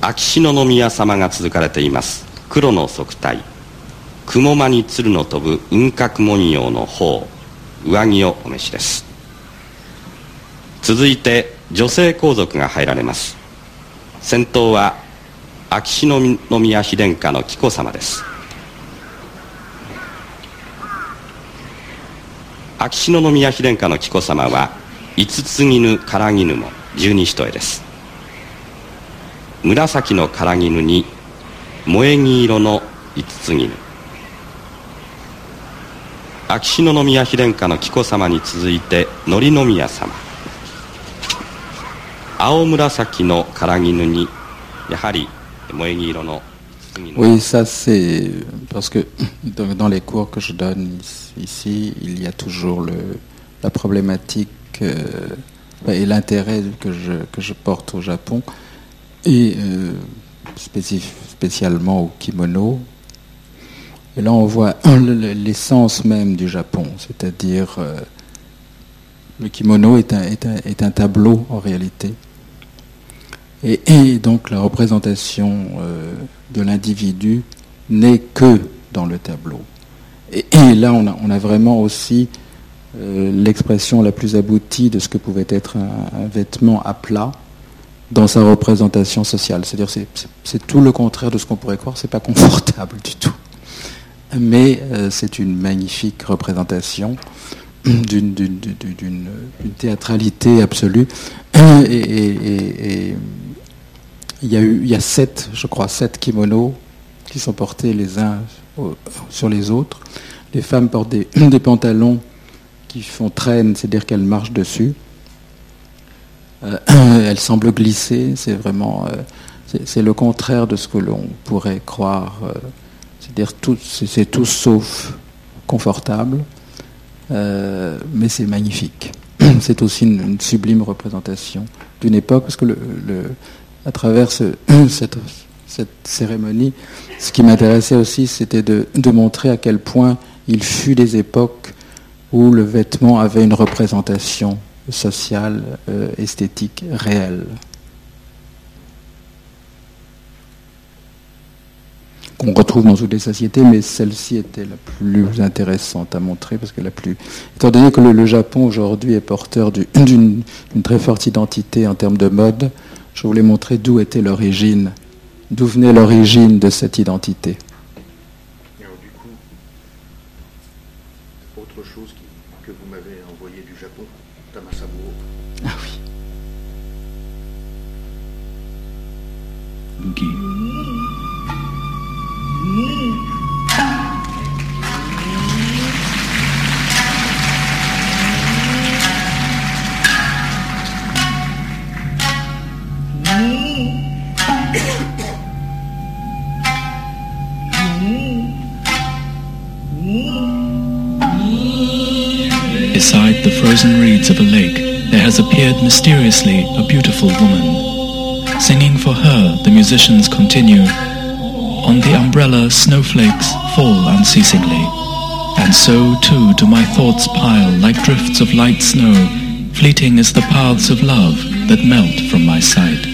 秋篠宮様が続かれています。黒の束帯。雲間に鶴の飛ぶ雲閣文様の方。上着をお召しです。続いて女性皇族が入られます。先頭は秋篠宮妃殿下の紀子様です。秋篠宮妃殿下の紀子様は五つ絹唐絹も十二一重です。紫の唐絹に萌え木色の五つ絹秋篠宮妃殿下の紀子様に続いて紀宮様 Oui, ça c'est parce que dans les cours que je donne ici, il y a toujours la problématique euh, et l'intérêt que je, que je porte au Japon et euh, spécialement au kimono. Et là, on voit l'essence même du Japon, c'est-à-dire euh, le kimono est un, est, un, est un, tableau en réalité. Et, donc la représentation euh, de l'individu n'est que dans le tableau. Et, là, on a, vraiment aussi euh, l'expression la plus aboutie de ce que pouvait être un, vêtement à plat dans sa représentation sociale. C'est-à-dire c'est tout le contraire de ce qu'on pourrait croire, c'est pas confortable du tout. Mais euh, c'est une magnifique représentation d'une théâtralité absolue il y a sept, je crois, sept kimonos qui sont portés les uns sur les autres. Les femmes portent des, (clears throat) des pantalons qui font traîne, c'est-à-dire qu'elles marchent dessus. Euh, (clears throat) elles semblent glisser, c'est vraiment, euh, c'est le contraire de ce que l'on pourrait croire. Euh, c'est-à-dire tout, c'est tout sauf confortable, mais c'est magnifique. (clears throat) C'est aussi une, sublime représentation d'une époque, parce que le, à travers (clears throat) cette, cette, cérémonie, ce qui m'intéressait aussi, c'était de, de, montrer à quel point il fut des époques où le vêtement avait une représentation sociale, euh, esthétique réelle. qu'on retrouve dans toutes les sociétés, mais celle-ci était la plus intéressante à montrer, parce que la plus... Étant donné que le, Japon aujourd'hui est porteur (clears throat) d'une très forte identité en termes de mode, je voulais montrer d'où était l'origine, d'où venait l'origine de cette identité. The frozen reeds of a lake, there has appeared mysteriously a beautiful woman. Singing for her, the musicians continue. On the umbrella, snowflakes fall unceasingly. And so, too, do my thoughts pile like drifts of light snow, fleeting as the paths of love that melt from my sight.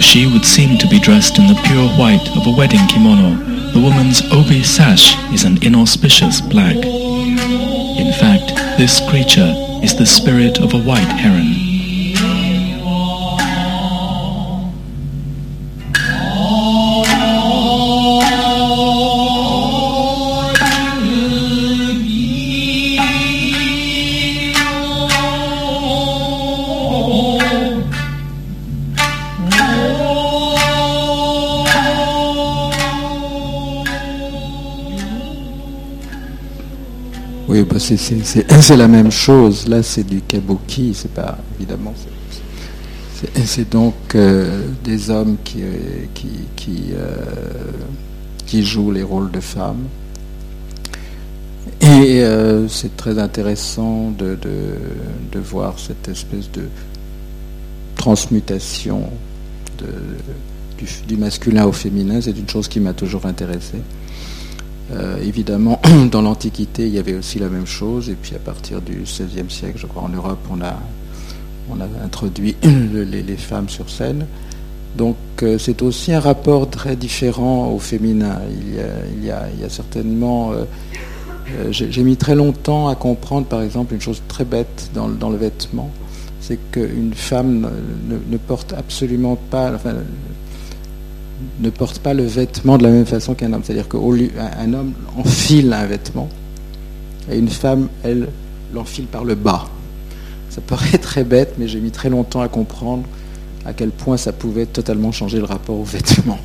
She would seem to be dressed in the pure white of a wedding kimono, the woman's obi sash is an inauspicious black. In fact, this creature is the spirit of a white heron. C'est la même chose. Là, c'est du kabuki, c'est pas évidemment. C'est donc euh, des hommes qui, euh, euh, qui, jouent les rôles de femmes. Et c'est très intéressant de, voir cette espèce de transmutation du, du, masculin au féminin. C'est une chose qui m'a toujours intéressé. Euh, évidemment, (clears throat) dans l'Antiquité, il y avait aussi la même chose, et puis à partir du XVIe siècle, je crois, en Europe, on a, on a introduit (clears throat) les, femmes sur scène. Donc euh, c'est aussi un rapport très différent au féminin. Il y a, certainement... Euh, J'ai mis très longtemps à comprendre, par exemple, une chose très bête dans, le vêtement, c'est qu'une femme ne, porte absolument pas... ne porte pas le vêtement de la même façon qu'un homme. C'est-à-dire qu'un homme enfile un vêtement et une femme, elle, l'enfile par le bas. Ça paraît très bête, mais j'ai mis très longtemps à comprendre à quel point ça pouvait totalement changer le rapport au vêtement.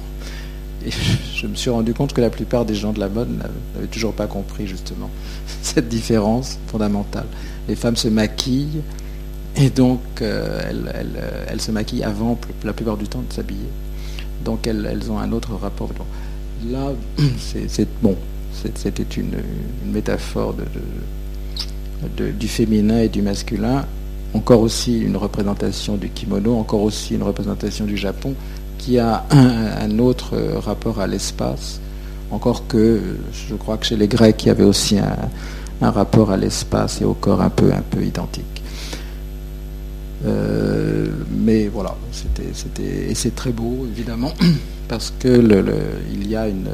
Et je me suis rendu compte que la plupart des gens de la mode n'avaient toujours pas compris justement (laughs) cette différence fondamentale. Les femmes se maquillent et donc euh, elles, elles, se maquillent avant la plupart du temps de s'habiller donc elles, ont un autre rapport. Là, (clears throat) c'est bon, c'était une, métaphore de, du féminin et du masculin, encore aussi une représentation du kimono, encore aussi une représentation du Japon, qui a (clears throat) un, un autre rapport à l'espace, encore que je crois que chez les Grecs, il y avait aussi un, un rapport à l'espace et au corps un peu, un peu identique. Euh, mais voilà, c'était, c'était, et c'est très beau évidemment (clears throat) parce que il y a une,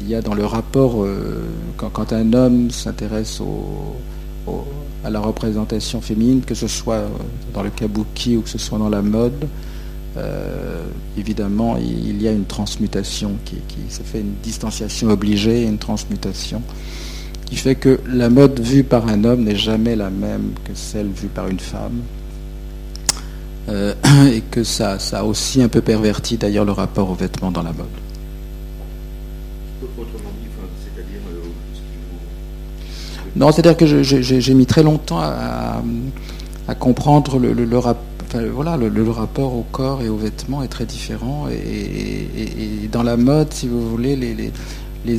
il y a dans le rapport euh, quand, un homme s'intéresse à la représentation féminine, que ce soit dans le kabuki ou que ce soit dans la mode, euh, évidemment, il, y a une transmutation qui, se fait une distanciation obligée, une transmutation qui fait que la mode vue par un homme n'est jamais la même que celle vue par une femme. Euh, (clears throat) et que ça, ça a aussi un peu perverti d'ailleurs le rapport aux vêtements dans la mode. Non, c'est-à-dire que j'ai mis très longtemps à, comprendre le, rapport voilà, le, rapport au corps et aux vêtements est très différent. Et, dans la mode, si vous voulez, les,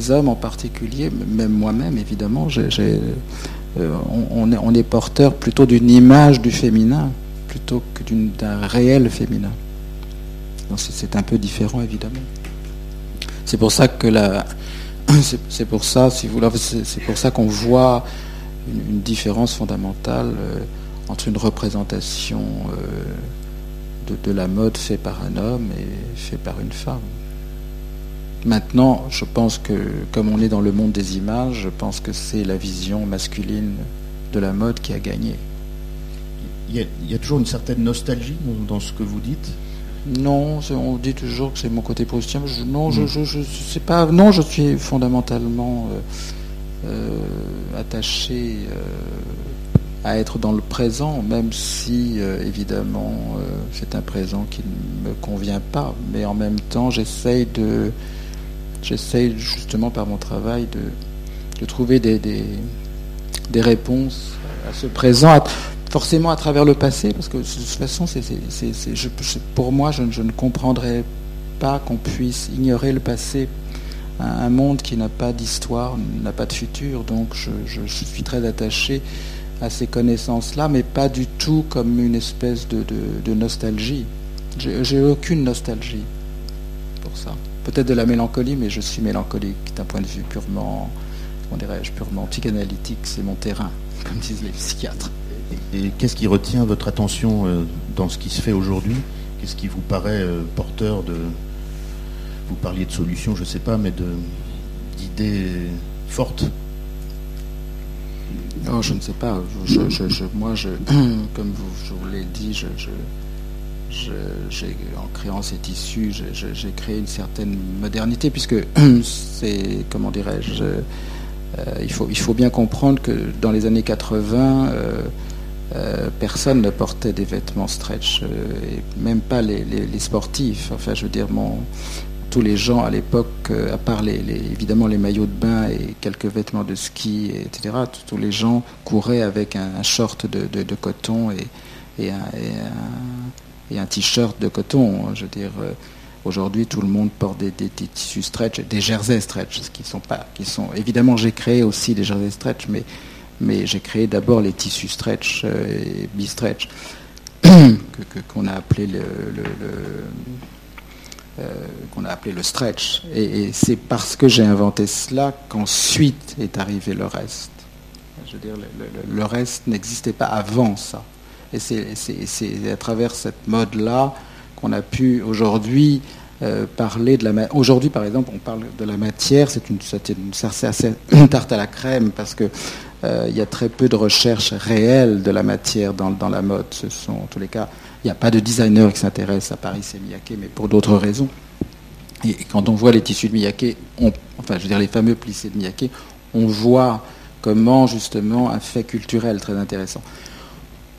hommes en particulier, même moi-même évidemment, euh, on, est, porteur plutôt d'une image du féminin plutôt que d'un réel féminin. C'est un peu différent évidemment. C'est pour ça que (coughs) c'est pour ça, c'est pour ça qu'on voit une, différence fondamentale. Euh, entre une représentation euh, de, la mode faite par un homme et faite par une femme. Maintenant, je pense que comme on est dans le monde des images, je pense que c'est la vision masculine de la mode qui a gagné. Il y a, toujours une certaine nostalgie dans, ce que vous dites? Non, on dit toujours que c'est mon côté proustien. non, je, hmm. je, sais pas. Non, je suis fondamentalement euh, euh, attaché à être dans le présent, même si euh, évidemment euh, c'est un présent qui ne me convient pas, mais en même temps j'essaye de j'essaye justement par mon travail de, de trouver des, des, des, réponses à ce présent, forcément à travers le passé, parce que de toute façon je, pour moi je, je, ne comprendrais pas qu'on puisse ignorer le passé. Un, monde qui n'a pas d'histoire n'a pas de futur, donc je, suis très attaché à ces connaissances-là, mais pas du tout comme une espèce de, nostalgie. J'ai aucune nostalgie pour ça. Peut-être de la mélancolie, mais je suis mélancolique d'un point de vue purement, on dirais-je, purement psychanalytique. C'est mon terrain, (laughs) comme disent les psychiatres. Et, qu'est-ce qui retient votre attention euh, dans ce qui se fait aujourd'hui? Qu'est-ce qui vous paraît euh, porteur de... Vous parliez de solutions, je ne sais pas, mais d'idées fortes? Oh, je ne sais pas. moi, je, (clears throat) comme vous, je vous l'ai dit, en créant ces tissus, j'ai créé une certaine modernité, puisque (clears throat) c'est, comment dirais-je, euh, il, faut, bien comprendre que dans les années 80, euh, euh, personne ne portait des vêtements stretch, et même pas les, sportifs. Enfin, je veux dire, tous les gens à l'époque, à part évidemment les maillots de bain et quelques vêtements de ski, etc., tous les gens couraient avec un, short de, coton et, un, t-shirt de coton. Je veux dire, euh, aujourd'hui, tout le monde porte des, tissus stretch, des jerseys stretch, qui sont pas, qui sont évidemment, j'ai créé aussi des jerseys stretch, mais, mais j'ai créé d'abord les tissus stretch euh, et bi-stretch qu'on a appelé le euh, qu'on a appelé le stretch. Et, c'est parce que j'ai inventé cela qu'ensuite est arrivé le reste. Je veux dire, le, reste n'existait pas avant ça. Et c'est à travers cette mode-là qu'on a pu aujourd'hui euh, parler de la Aujourd'hui, par exemple, on parle de la matière, c'est une, une, tarte à la crème parce que euh, il y a très peu de recherche réelle de la matière dans, dans la mode. Ce sont, en tous les cas, il n'y a pas de designer qui s'intéresse à Paris et Miyake, mais pour d'autres raisons. Et quand on voit les tissus de Miyake, enfin, je veux dire les fameux plissés de Miyake, on voit comment justement un fait culturel très intéressant.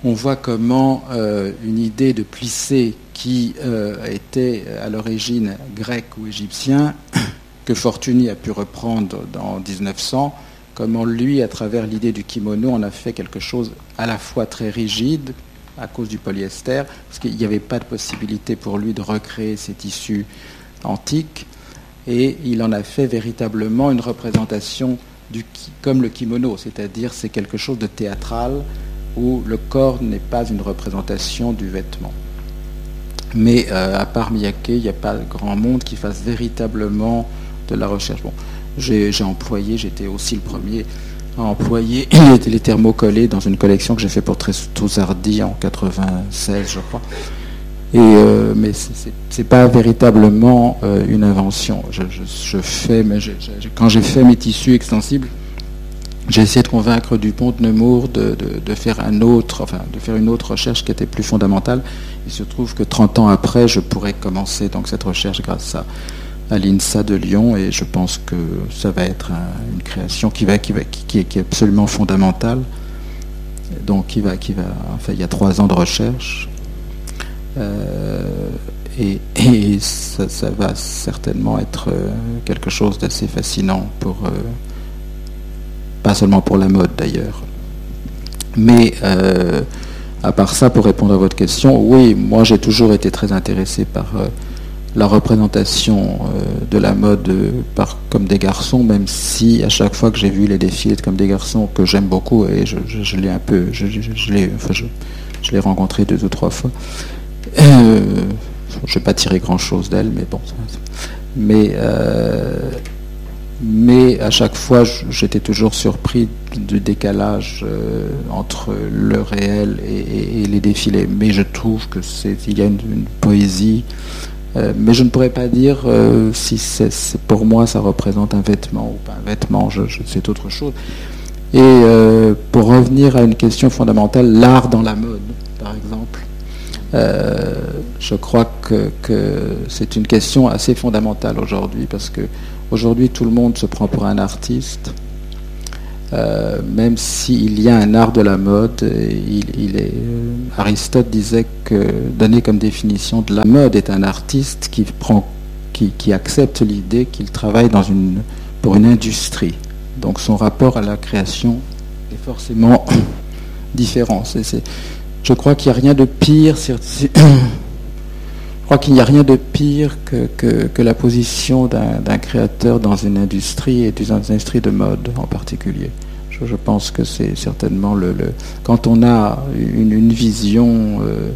On voit comment euh, une idée de plissé qui euh, était à l'origine grec ou égyptien, (coughs) que Fortuny a pu reprendre en 1900, comment lui, à travers l'idée du kimono, en a fait quelque chose à la fois très rigide, à cause du polyester, parce qu'il n'y avait pas de possibilité pour lui de recréer ces tissus antiques, et il en a fait véritablement une représentation comme le kimono, c'est-à-dire c'est quelque chose de théâtral où le corps n'est pas une représentation du vêtement. Mais euh, à part Miyake, il n'y a pas grand monde qui fasse véritablement de la recherche. J'ai employé, j'étais aussi le premier a employé (coughs) les thermocollés dans une collection que j'ai fait pour Trousardi en 96, je crois. Euh, mais ce n'est pas véritablement euh, une invention. Je, fais, quand j'ai fait mes tissus extensibles, j'ai essayé de convaincre Dupont de Nemours de, de, faire un autre, enfin, de faire une autre recherche qui était plus fondamentale. Il se trouve que 30 ans après, je pourrais commencer donc cette recherche grâce à, à l'INSA de Lyon et je pense que ça va être un, une création qui, va, qui, va, qui, est, absolument fondamentale. Donc, qui va, qui va, enfin, il y a trois ans de recherche. Euh, et, et ça, va certainement être quelque chose d'assez fascinant pour. Euh, pas seulement pour la mode d'ailleurs. Mais euh, à part ça, pour répondre à votre question, oui, moi j'ai toujours été très intéressé par euh, la représentation euh, de la mode par, comme des garçons, même si à chaque fois que j'ai vu les défilés comme des garçons, que j'aime beaucoup, et je, l'ai un peu, je, je l'ai rencontré deux ou trois fois, je n'ai pas tiré grand-chose d'elle, mais bon. Mais mais à chaque fois, j'étais toujours surpris du décalage euh, entre le réel et, les défilés. Mais je trouve que il y a une, poésie. Euh, mais je ne pourrais pas dire euh, si c'est pour moi ça représente un vêtement ou pas un vêtement. C'est autre chose. Et pour revenir à une question fondamentale, l'art dans la mode, par exemple. Je crois que, que c'est une question assez fondamentale aujourd'hui parce que Aujourd'hui, tout le monde se prend pour un artiste, euh, même s'il y a un art de la mode. Il, est, euh, Aristote disait que, donné comme définition de la mode, est un artiste qui, prend, qui, accepte l'idée qu'il travaille dans une, pour une industrie. Donc son rapport à la création est forcément (coughs) différent. Je crois qu'il n'y a rien de pire. (coughs) Je crois qu'il n'y a rien de pire que, que, la position d'un créateur dans une industrie et dans une industrie de mode en particulier. Je, pense que c'est certainement le, Quand on a une, une vision euh,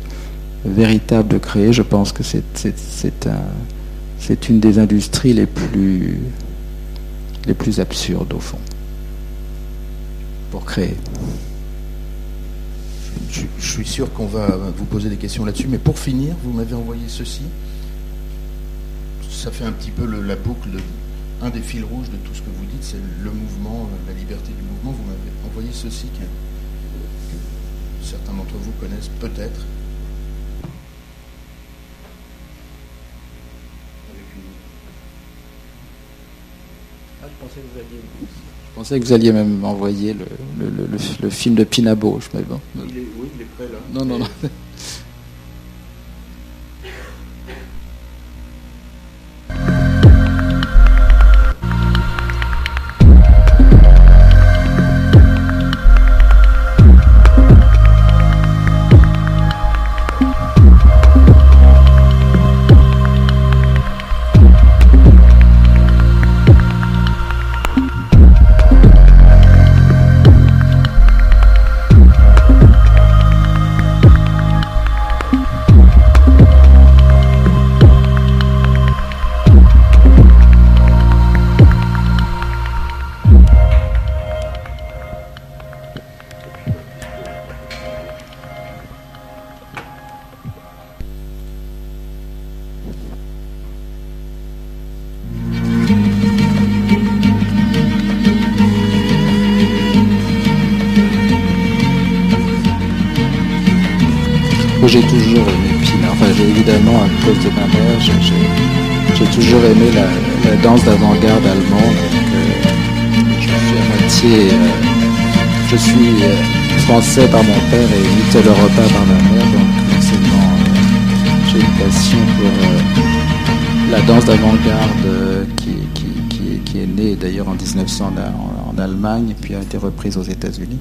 véritable de créer, je pense que c'est un, une des industries les plus, les plus absurdes au fond pour créer. Je, suis sûr qu'on va vous poser des questions là-dessus, mais pour finir, vous m'avez envoyé ceci. Ça fait un petit peu la boucle, un des fils rouges de tout ce que vous dites, c'est le mouvement, la liberté du mouvement. Vous m'avez envoyé ceci que, certains d'entre vous connaissent peut-être. Ah, je pensais que vous alliez je pensais que vous alliez même m'envoyer le, le, le, le, film de Pina Bausch, mais bon. Il est, oui, il est prêt là. Non, non, non. J'ai toujours aimé Pina. Enfin, j'ai évidemment, à cause de ma mère, j'ai toujours aimé la, danse d'avant-garde allemande. Euh, je suis à moitié. Euh, je suis euh, français par mon père et mitteleuropéen par ma mère. Donc, forcément, j'ai une passion pour la danse d'avant-garde qui, est née d'ailleurs en 1900 en, en Allemagne et puis a été reprise aux États-Unis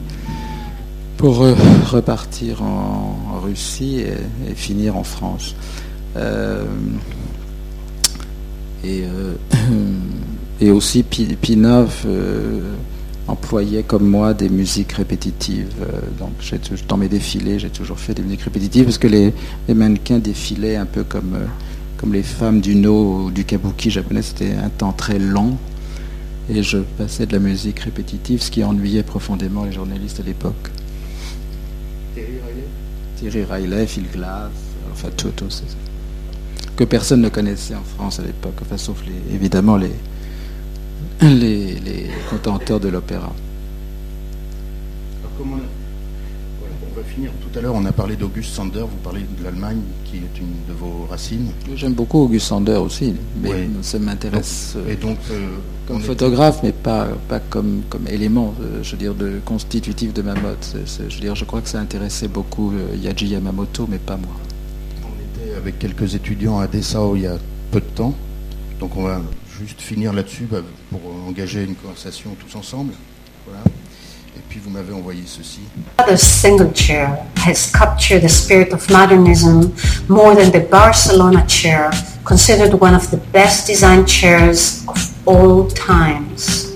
pour repartir en, Russie et, finir en France. Euh, et, euh, (clears throat) et, aussi Pinov euh, employait comme moi des musiques répétitives. Donc dans mes défilés, j'ai toujours fait des musiques répétitives parce que les, mannequins défilaient un peu comme, comme les femmes du no ou du kabuki japonais. C'était un temps très long. Et je passais de la musique répétitive, ce qui ennuyait profondément les journalistes à l'époque. Thierry Riley, Phil Glass, enfin tout, tout ça. que personne ne connaissait en France à l'époque, enfin, sauf les, évidemment les, les, les contenteurs de l'opéra finir tout à l'heure, on a parlé d'Auguste Sander, vous parlez de l'Allemagne, qui est une de vos racines. J'aime beaucoup Auguste Sander aussi, mais ça m'intéresse euh, Et donc, euh, comme est- photographe, mais pas, pas comme, comme élément, euh, je veux dire, de, constitutif de ma mode. Je veux dire, je crois que ça intéressait beaucoup Yaji Yamamoto, mais pas moi. on était avec quelques étudiants à Dessau il y a peu de temps. Donc on va juste finir là-dessus bah, pour engager une conversation tous ensemble. Voilà. Et puis vous m'avez envoyé ceci. The single chair has captured the spirit of modernism more than the Barcelona chair, considered one of the best designed chairs of all times.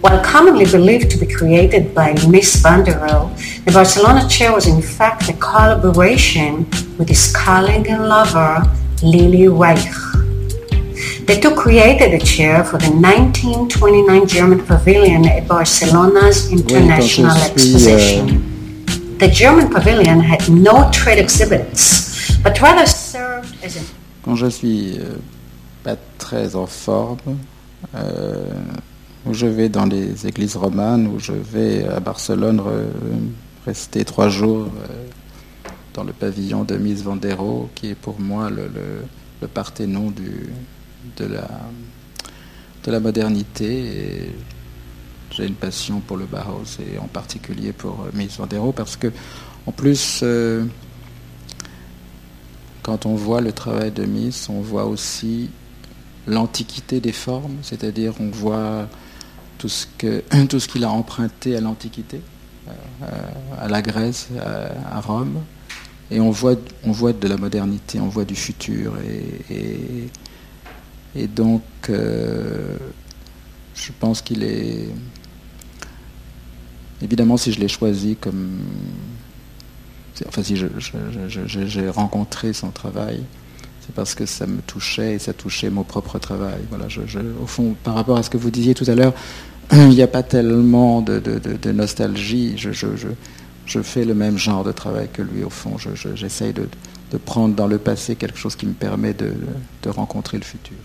While commonly believed to be created by Miss van der Rohe, the Barcelona chair was in fact a collaboration with his colleague and lover, Lily Reich. The two created the chair for the 1929 German Pavilion at Barcelona's Oui, International suis, Exposition. euh, The German pavilion had no trade exhibits, but rather served as an quand je suis euh, pas très en forme, euh, où je vais dans les églises romanes, où je vais à Barcelone re- rester trois jours euh, dans le pavillon de Miss Vandero, qui est pour moi le, le, le parthénon du, de, la, de la modernité. J'ai une passion pour le Bauhaus et en particulier pour euh, Miss Vandero parce que, en plus, euh, quand on voit le travail de Miss, on voit aussi l'antiquité des formes, c'est-à-dire on voit tout ce (clears throat) qu'il a emprunté à l'Antiquité, euh, à la Grèce, à, Rome, et on voit de la modernité, on voit du futur, et, et donc euh, je pense qu'il est évidemment si je l'ai choisi comme enfin si j'ai rencontré son travail, c'est parce que ça me touchait et ça touchait mon propre travail. Voilà, au fond, par rapport à ce que vous disiez tout à l'heure, (clears throat) il n'y a pas tellement de, nostalgie. Je, je- fais le même genre de travail que lui, au fond. Je- je- J'essaye de, prendre dans le passé quelque chose qui me permet de rencontrer le futur.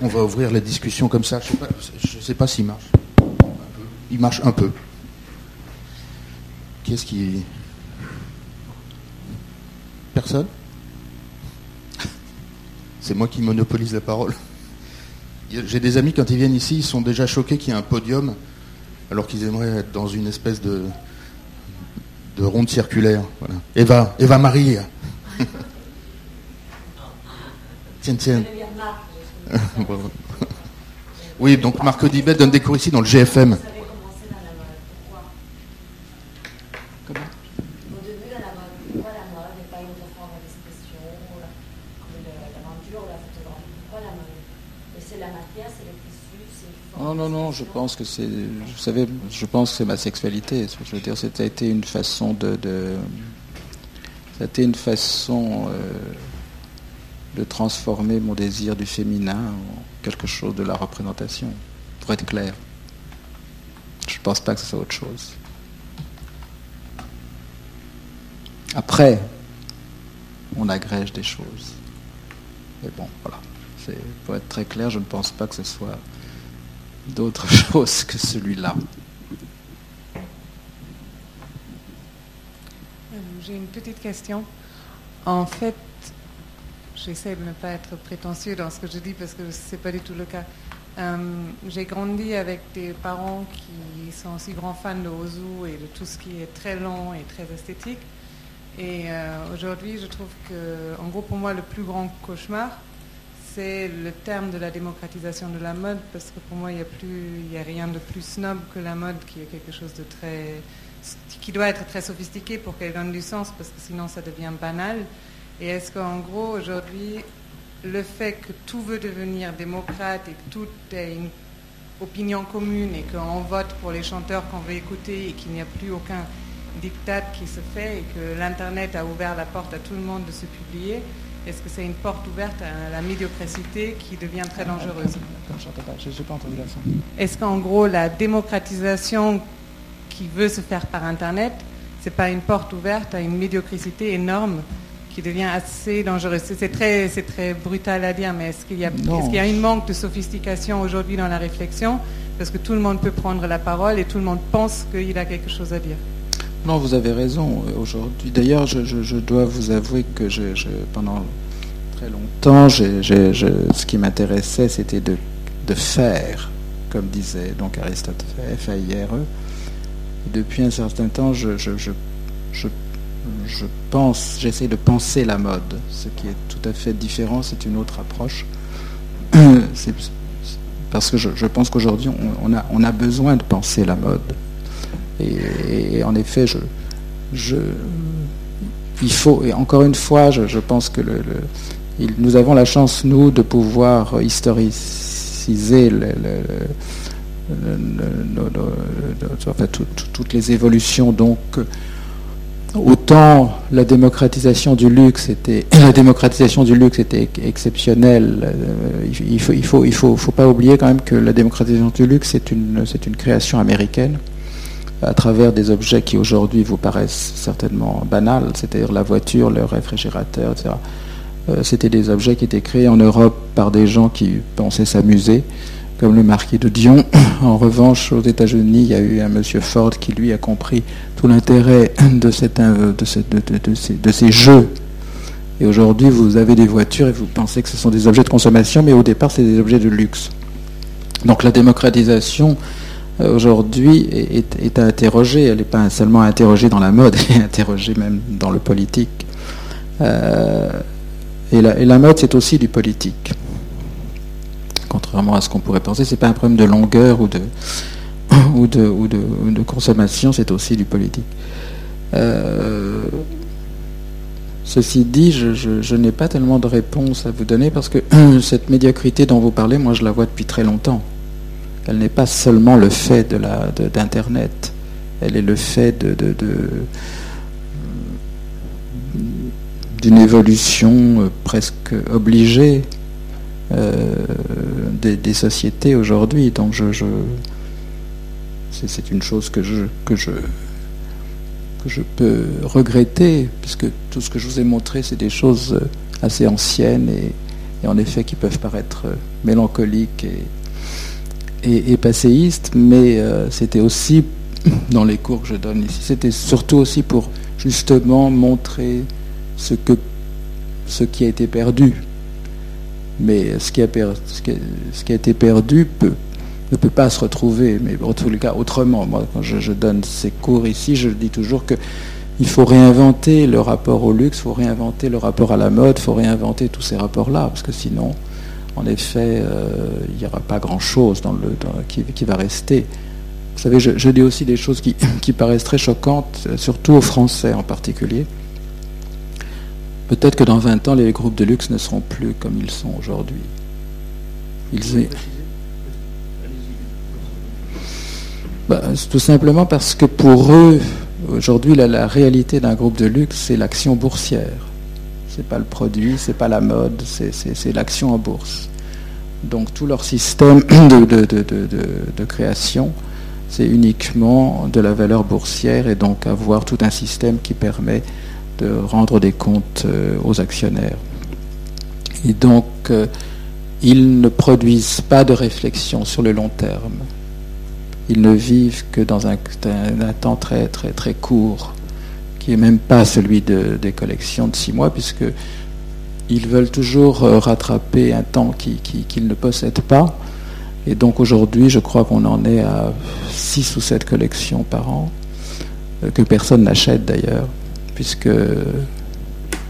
On va ouvrir la discussion comme ça. Je ne sais pas, s'il marche. Il marche un peu. Qu'est-ce qui... Personne? C'est moi qui monopolise la parole. J'ai des amis, quand ils viennent ici, ils sont déjà choqués qu'il y ait un podium, alors qu'ils aimeraient être dans une espèce de, de ronde circulaire. Eva, Eva Marie. (laughs) tiens, tiens. (laughs) oui, donc Marc Audibet donne des cours ici dans le GFM. Non, non, non, je pense que c'est, vous savez, je pense que c'est ma sexualité. Je veux dire, ça a été une façon de, de ça une façon euh, de transformer mon désir du féminin en quelque chose de la représentation, pour être clair. Je ne pense pas que ce soit autre chose. Après, on agrège des choses. Mais bon, voilà. Pour être très clair, je ne pense pas que ce soit d'autre (laughs) chose que celui-là. Euh, J'ai une petite question. En fait, j'essaie de ne pas être prétentieux dans ce que je dis parce que ce n'est pas du tout le cas. Euh, J'ai grandi avec des parents qui sont aussi grands fans de Ozu et de tout ce qui est très long et très esthétique. Et euh, aujourd'hui, je trouve que, en gros, pour moi, le plus grand cauchemar, c'est le terme de la démocratisation de la mode, parce que pour moi, il n'y a, a rien de plus snob que la mode, qui est quelque chose de très. qui doit être très sophistiqué pour qu'elle donne du sens, parce que sinon, ça devient banal. Et est-ce qu'en gros, aujourd'hui, le fait que tout veut devenir démocrate et que tout est une opinion commune et qu'on vote pour les chanteurs qu'on veut écouter et qu'il n'y a plus aucun diktat qui se fait et que l'Internet a ouvert la porte à tout le monde de se publier, est-ce que c'est une porte ouverte à la médiocrité qui devient très dangereuse? Est-ce qu'en gros, la démocratisation qui veut se faire par Internet, c'est pas une porte ouverte à une médiocrité énorme qui devient assez dangereuse C'est très, très brutal à dire, mais est-ce qu'il y, a- qu'il y a une manque de sophistication aujourd'hui dans la réflexion? Parce que tout le monde peut prendre la parole et tout le monde pense qu'il a quelque chose à dire. Non, vous avez raison. Aujourd'hui, d'ailleurs, je, je- je dois vous avouer que je, je- pendant très longtemps, ce qui m'intéressait, c'était de, de faire, comme disait donc Aristote, F-A-I-R-E. Et Depuis un certain temps, je, je, je pense, j'essaie de penser la mode, ce qui est tout à fait différent, c'est une autre approche. c'est parce que je, pense qu'aujourd'hui, on, a, on, a, besoin de penser la mode. Et, en effet, je, il faut, et encore une fois, je, pense que le, il, nous avons la chance, nous, de pouvoir historiciser toutes les évolutions. Donc, autant la démocratisation du luxe était, (laughs) la démocratisation du luxe était exceptionnelle. euh, il, faut, il faut, il faut, faut pas oublier quand même que la démocratisation du luxe, c'est une, c'est une création américaine à travers des objets qui aujourd'hui vous paraissent certainement banals, c'est-à-dire la voiture, le réfrigérateur, etc. Euh, C'était des objets qui étaient créés en Europe par des gens qui pensaient s'amuser, comme le marquis de Dion. (clears throat) En revanche, aux États-Unis, il y a eu un monsieur Ford qui, lui, a compris tout l'intérêt de, ces, jeux. Et aujourd'hui, vous avez des voitures et vous pensez que ce sont des objets de consommation, mais au départ, c'est des objets de luxe. Donc la démocratisation, euh, aujourd'hui, est, à interroger. Elle n'est pas seulement interrogée dans la mode, (laughs) elle est interrogée même dans le politique. Euh, et la mode, c'est aussi du politique. Contrairement à ce qu'on pourrait penser, c'est pas un problème de longueur (coughs) ou de, ou de, ou de, consommation, c'est aussi du politique. Euh, ceci dit, je, je- n'ai pas tellement de réponse à vous donner parce que (coughs) cette médiocrité dont vous parlez, moi je la vois depuis très longtemps. Elle n'est pas seulement le fait d'Internet, elle est le fait de, de- de- d'une évolution euh, presque obligée euh, des, des sociétés aujourd'hui. Donc je, c'est, une chose que je, que je peux regretter, puisque tout ce que je vous ai montré, c'est des choses euh, assez anciennes et, en effet qui peuvent paraître euh, mélancoliques et, et, passéistes, mais euh, c'était aussi, (clears throat) dans les cours que je donne ici, c'était surtout aussi pour justement montrer ce qui a été perdu. Mais ce qui a, per- ce qui ce qui a été perdu ne peut pas se retrouver, mais en tous les cas autrement. Moi, quand je, donne ces cours ici, je dis toujours que il faut réinventer le rapport au luxe, il faut réinventer le rapport à la mode, il faut réinventer tous ces rapports-là, parce que sinon, en effet, euh, il n'y aura pas grand-chose qui, va rester. Vous savez, je, dis aussi des choses qui, (coughs) qui paraissent très choquantes, euh, surtout aux Français en particulier. Peut-être que dans 20 ans, les groupes de luxe ne seront plus comme ils sont aujourd'hui. Ils, Bah, tout simplement parce que pour eux, aujourd'hui, la, réalité d'un groupe de luxe, c'est l'action boursière. C'est pas le produit, c'est pas la mode, c'est, l'action en bourse. Donc tout leur système (clears throat) de création, c'est uniquement de la valeur boursière et donc avoir tout un système qui permet de rendre des comptes euh, aux actionnaires. Et donc, euh, ils ne produisent pas de réflexion sur le long terme ils ne vivent que dans un, un- temps très très très court, qui est même pas celui de- des collections de six mois, puisque ils veulent toujours euh, rattraper un temps qui- qui- qu'ils ne possèdent pas. Et donc aujourd'hui, je crois qu'on en est à six ou sept collections par an, que personne n'achète d'ailleurs, puisque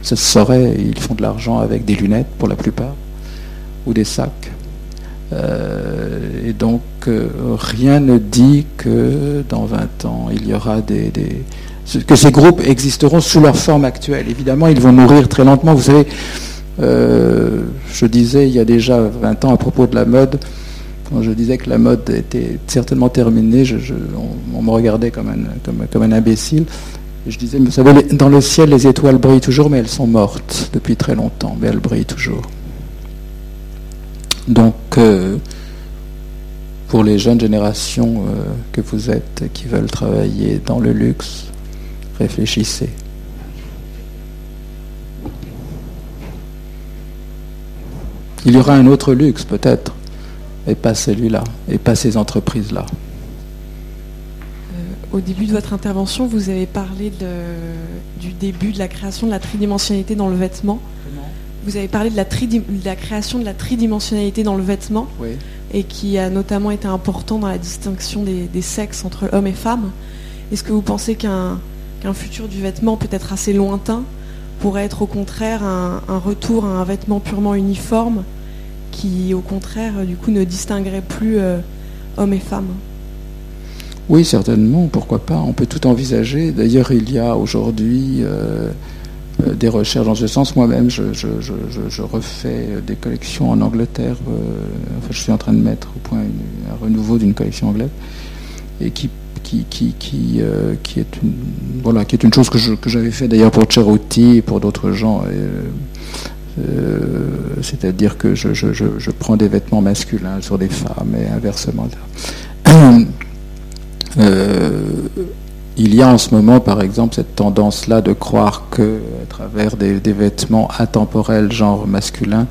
ça se saurait, ils font de l'argent avec des lunettes pour la plupart, ou des sacs. Euh, et donc, euh, rien ne dit que dans 20 ans, il y aura des, que ces groupes existeront sous leur forme actuelle. Évidemment, ils vont mourir très lentement. Vous savez, euh, je disais il y a déjà 20 ans à propos de la mode, quand je disais que la mode était certainement terminée, on, me regardait comme un, comme un imbécile. Je disais, vous savez, dans le ciel, les étoiles brillent toujours, mais elles sont mortes depuis très longtemps, mais elles brillent toujours. Donc, euh, pour les jeunes générations euh, que vous êtes, qui veulent travailler dans le luxe, réfléchissez. Il y aura un autre luxe peut-être, et pas celui-là, et pas ces entreprises-là. Au début de votre intervention, vous avez parlé de, du début de la création de la tridimensionnalité dans le vêtement. Vous avez parlé de la, de la, création de la tridimensionnalité dans le vêtement, et qui a notamment été important dans la distinction des, des sexes entre hommes et femmes. Est-ce que vous pensez qu'un futur du vêtement peut-être assez lointain pourrait être au contraire un, retour à un vêtement purement uniforme qui au contraire du coup ne distinguerait plus euh, hommes et femmes? Oui certainement, pourquoi pas, on peut tout envisager. D'ailleurs il y a aujourd'hui euh, euh, des recherches dans ce sens. Moi-même je, refais des collections en Angleterre, enfin, je suis en train de mettre au point un renouveau d'une collection anglaise et qui euh, est une, voilà, qui est une chose que, j'avais fait d'ailleurs pour Cheruti et pour d'autres gens. Euh, euh, c'est-à-dire que je, prends des vêtements masculins sur des femmes et inversement. (clears throat) il y a en ce moment, par exemple, cette tendance-là de croire que, à travers des, vêtements intemporels, genre masculin,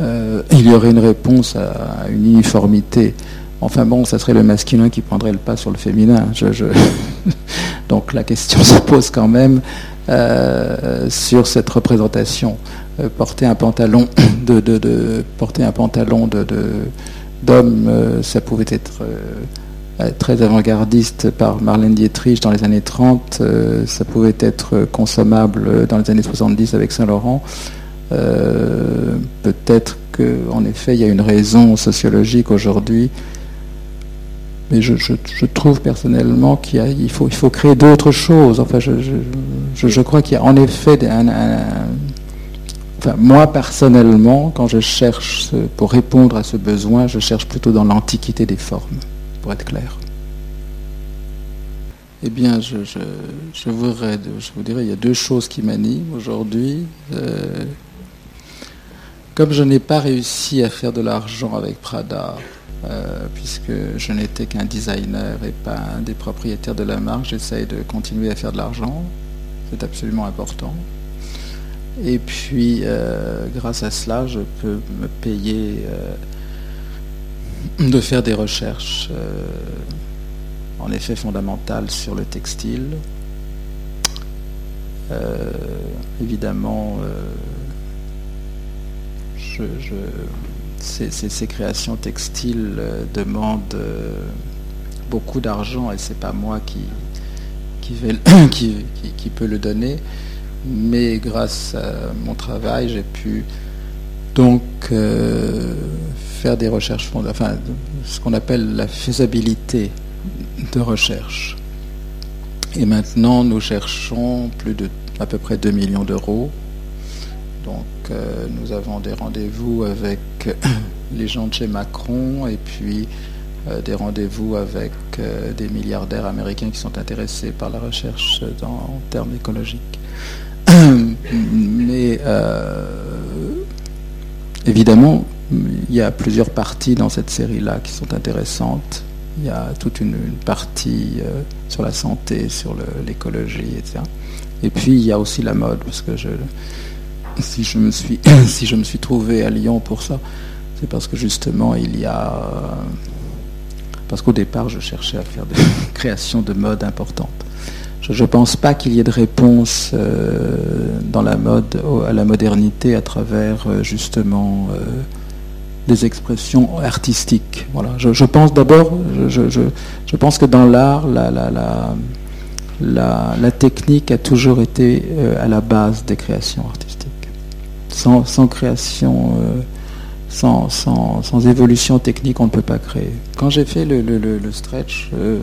il y aurait une réponse à une uniformité Enfin bon, ça serait le masculin qui prendrait le pas sur le féminin. (laughs) Donc la question (laughs) se pose quand même euh, sur cette représentation. Euh, porter un pantalon (coughs) de, porter un pantalon de, d'homme, euh, ça pouvait être très avant-gardiste par Marlène Dietrich dans les années 30, ça pouvait être consommable dans les années 70 avec Saint-Laurent. Peut-être qu'en effet, il y a une raison sociologique aujourd'hui mais je, trouve personnellement qu'il faut, créer d'autres choses. Enfin, je, crois qu'il y a en effet moi personnellement, quand je cherche pour répondre à ce besoin, je cherche plutôt dans l'antiquité des formes, pour être clair. Eh bien, je, voudrais, je vous dirais, il y a deux choses qui m'animent aujourd'hui. Euh, comme je n'ai pas réussi à faire de l'argent avec Prada, euh, puisque je n'étais qu'un designer et pas un des propriétaires de la marque. J'essaye de continuer à faire de l'argent, c'est absolument important. Et puis, euh, grâce à cela, je peux me payer de faire des recherches, en effet fondamentales, sur le textile. évidemment, je ces, créations textiles euh, demandent euh, beaucoup d'argent et c'est pas moi qui, (coughs) qui, qui, qui, peut le donner. Mais grâce à mon travail, j'ai pu donc euh, faire des recherches, enfin ce qu'on appelle la faisabilité de recherche. Et maintenant, nous cherchons plus de à peu près 2 millions d'euros donc euh, nous avons des rendez-vous avec (coughs) les gens de chez Macron et puis euh, des rendez-vous avec euh, des milliardaires américains qui sont intéressés par la recherche en termes écologiques. (coughs) Mais évidemment, il y a plusieurs parties dans cette série-là qui sont intéressantes. Il y a toute une, partie sur la santé, sur l'écologie, etc. Et puis il y a aussi la mode, parce que si je me suis, (coughs) si je me suis trouvé à Lyon pour ça, c'est parce que justement il y a, parce qu'au départ je cherchais à faire des (coughs) créations de mode importantes. Je ne pense pas qu'il y ait de réponse euh, dans la mode à la modernité à travers euh, justement euh, des expressions artistiques. Voilà. Je, pense d'abord, je, pense que dans l'art, la, technique a toujours été à la base des créations artistiques sans, création, euh, sans, évolution technique, on ne peut pas créer. Quand j'ai fait le, stretch, euh,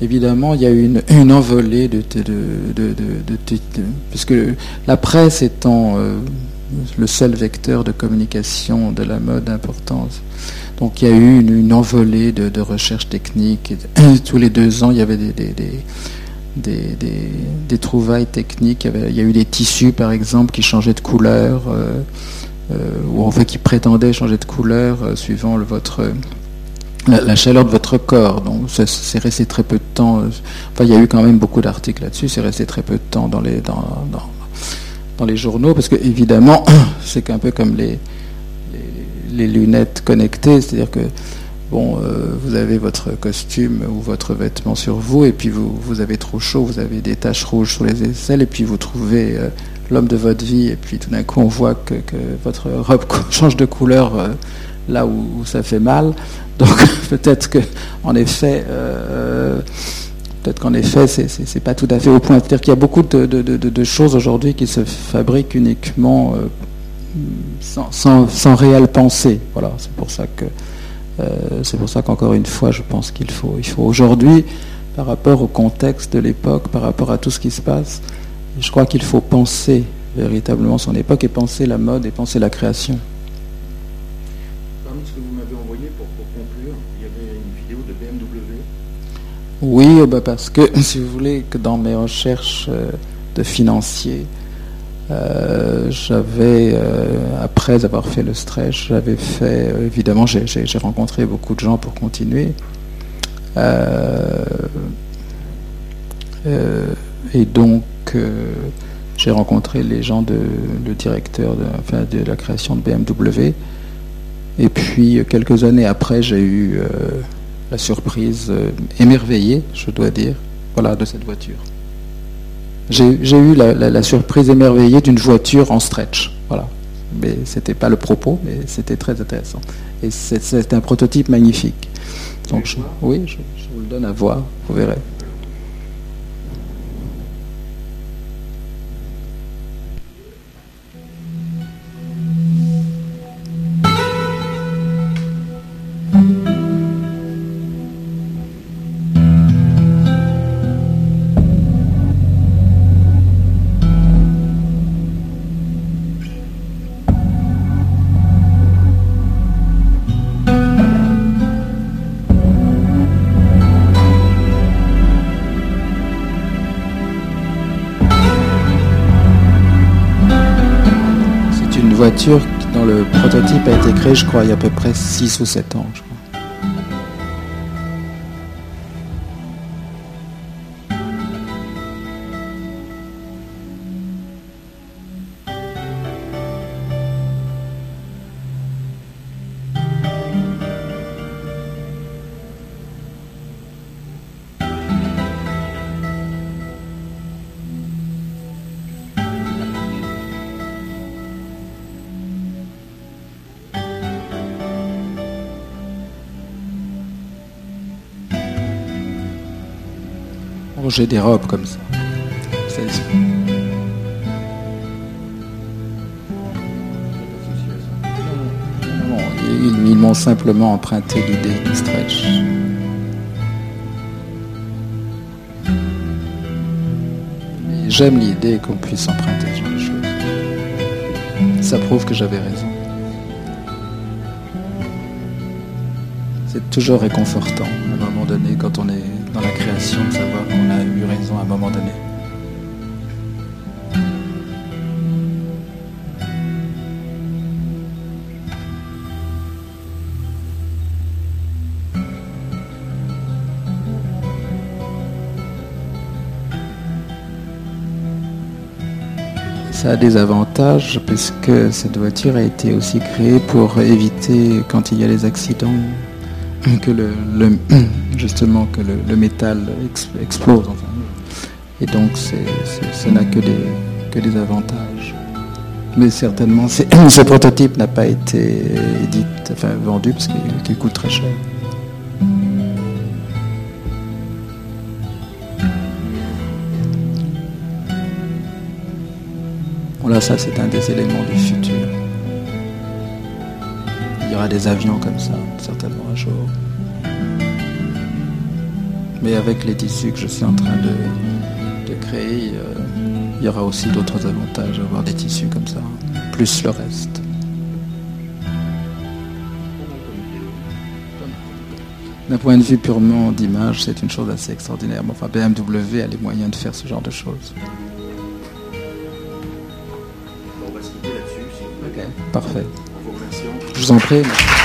évidemment, il y a eu une, envolée de, puisque la presse étant euh, le seul vecteur de communication de la mode d'importance. Donc il y a eu une, envolée de, recherche technique. (clears throat) tous les deux ans, il y avait des des, trouvailles techniques. Il y, a eu des tissus, par exemple, qui changeaient de couleur, euh, euh, ou en fait qui prétendaient changer de couleur euh, suivant le, votre, la, chaleur de votre corps. Donc c'est resté très peu de temps. enfin, il y a eu quand même beaucoup d'articles là-dessus. C'est resté très peu de temps dans les, dans, les journaux, parce que évidemment, (clears throat) c'est un peu comme les, les lunettes connectées, c'est-à-dire que bon, euh, vous avez votre costume ou votre vêtement sur vous, et puis vous, vous avez trop chaud, vous avez des taches rouges sur les aisselles, et puis vous trouvez euh, l'homme de votre vie, et puis tout d'un coup on voit que, votre robe (laughs) change de couleur euh, là où, ça fait mal. Donc (laughs) peut-être que, en effet, peut-être qu'en effet, c'est pas tout à fait au point. C'est-à-dire qu'il y a beaucoup de, choses aujourd'hui qui se fabriquent uniquement sans, sans, sans, réelle pensée. Voilà, c'est pour ça que euh, c'est pour ça qu'encore une fois, je pense qu'il faut, il faut aujourd'hui, par rapport au contexte de l'époque, par rapport à tout ce qui se passe, je crois qu'il faut penser véritablement son époque et penser la mode et penser la création. Parmi ce que vous m'avez envoyé pour, conclure, il y avait une vidéo de BMW. Oui, oh, bah, parce que (laughs) si vous voulez que dans mes recherches euh, de financiers, euh, j'avais, euh, après avoir fait le stretch, j'avais fait, euh, évidemment, j'ai rencontré beaucoup de gens pour continuer. et donc, j'ai rencontré les gens, de, le directeur de, enfin, de la création de BMW. Et puis, quelques années après, j'ai eu la surprise émerveillée, je dois dire, voilà, de cette voiture j'ai eu la, surprise émerveillée d'une voiture en stretch. Voilà. Mais c'était pas le propos, mais c'était très intéressant. Et c'est un prototype magnifique. Donc, oui, je vous le donne à voir, vous verrez. Voiture dont le prototype a été créé, je crois, il y a à peu près 6 ou 7 ans. Des robes comme ça. ils, m'ont simplement emprunté l'idée du stretch. J'aime l'idée qu'on puisse emprunter ce genre de choses. Ça prouve que j'avais raison. C'est toujours réconfortant à un moment donné quand on est dans la création de savoir qu'on a eu raison à un moment donné. Ça a des avantages puisque cette voiture a été aussi créée pour éviter quand il y a les accidents que le, (clears throat) justement que le, métal explose. Et donc ce n'a que des, que des avantages. Mais certainement, (clears throat) ce prototype n'a pas été enfin, vendu parce qu'il coûte très cher. Voilà, ça c'est un des éléments du futur. Des avions comme ça, certainement un jour. Mais avec les tissus que je suis en train de, créer, euh, il y aura aussi d'autres avantages à avoir des tissus comme ça, plus le reste. D'un point de vue purement d'image, c'est une chose assez extraordinaire. Enfin, BMW a les moyens de faire ce genre de choses. Vous en.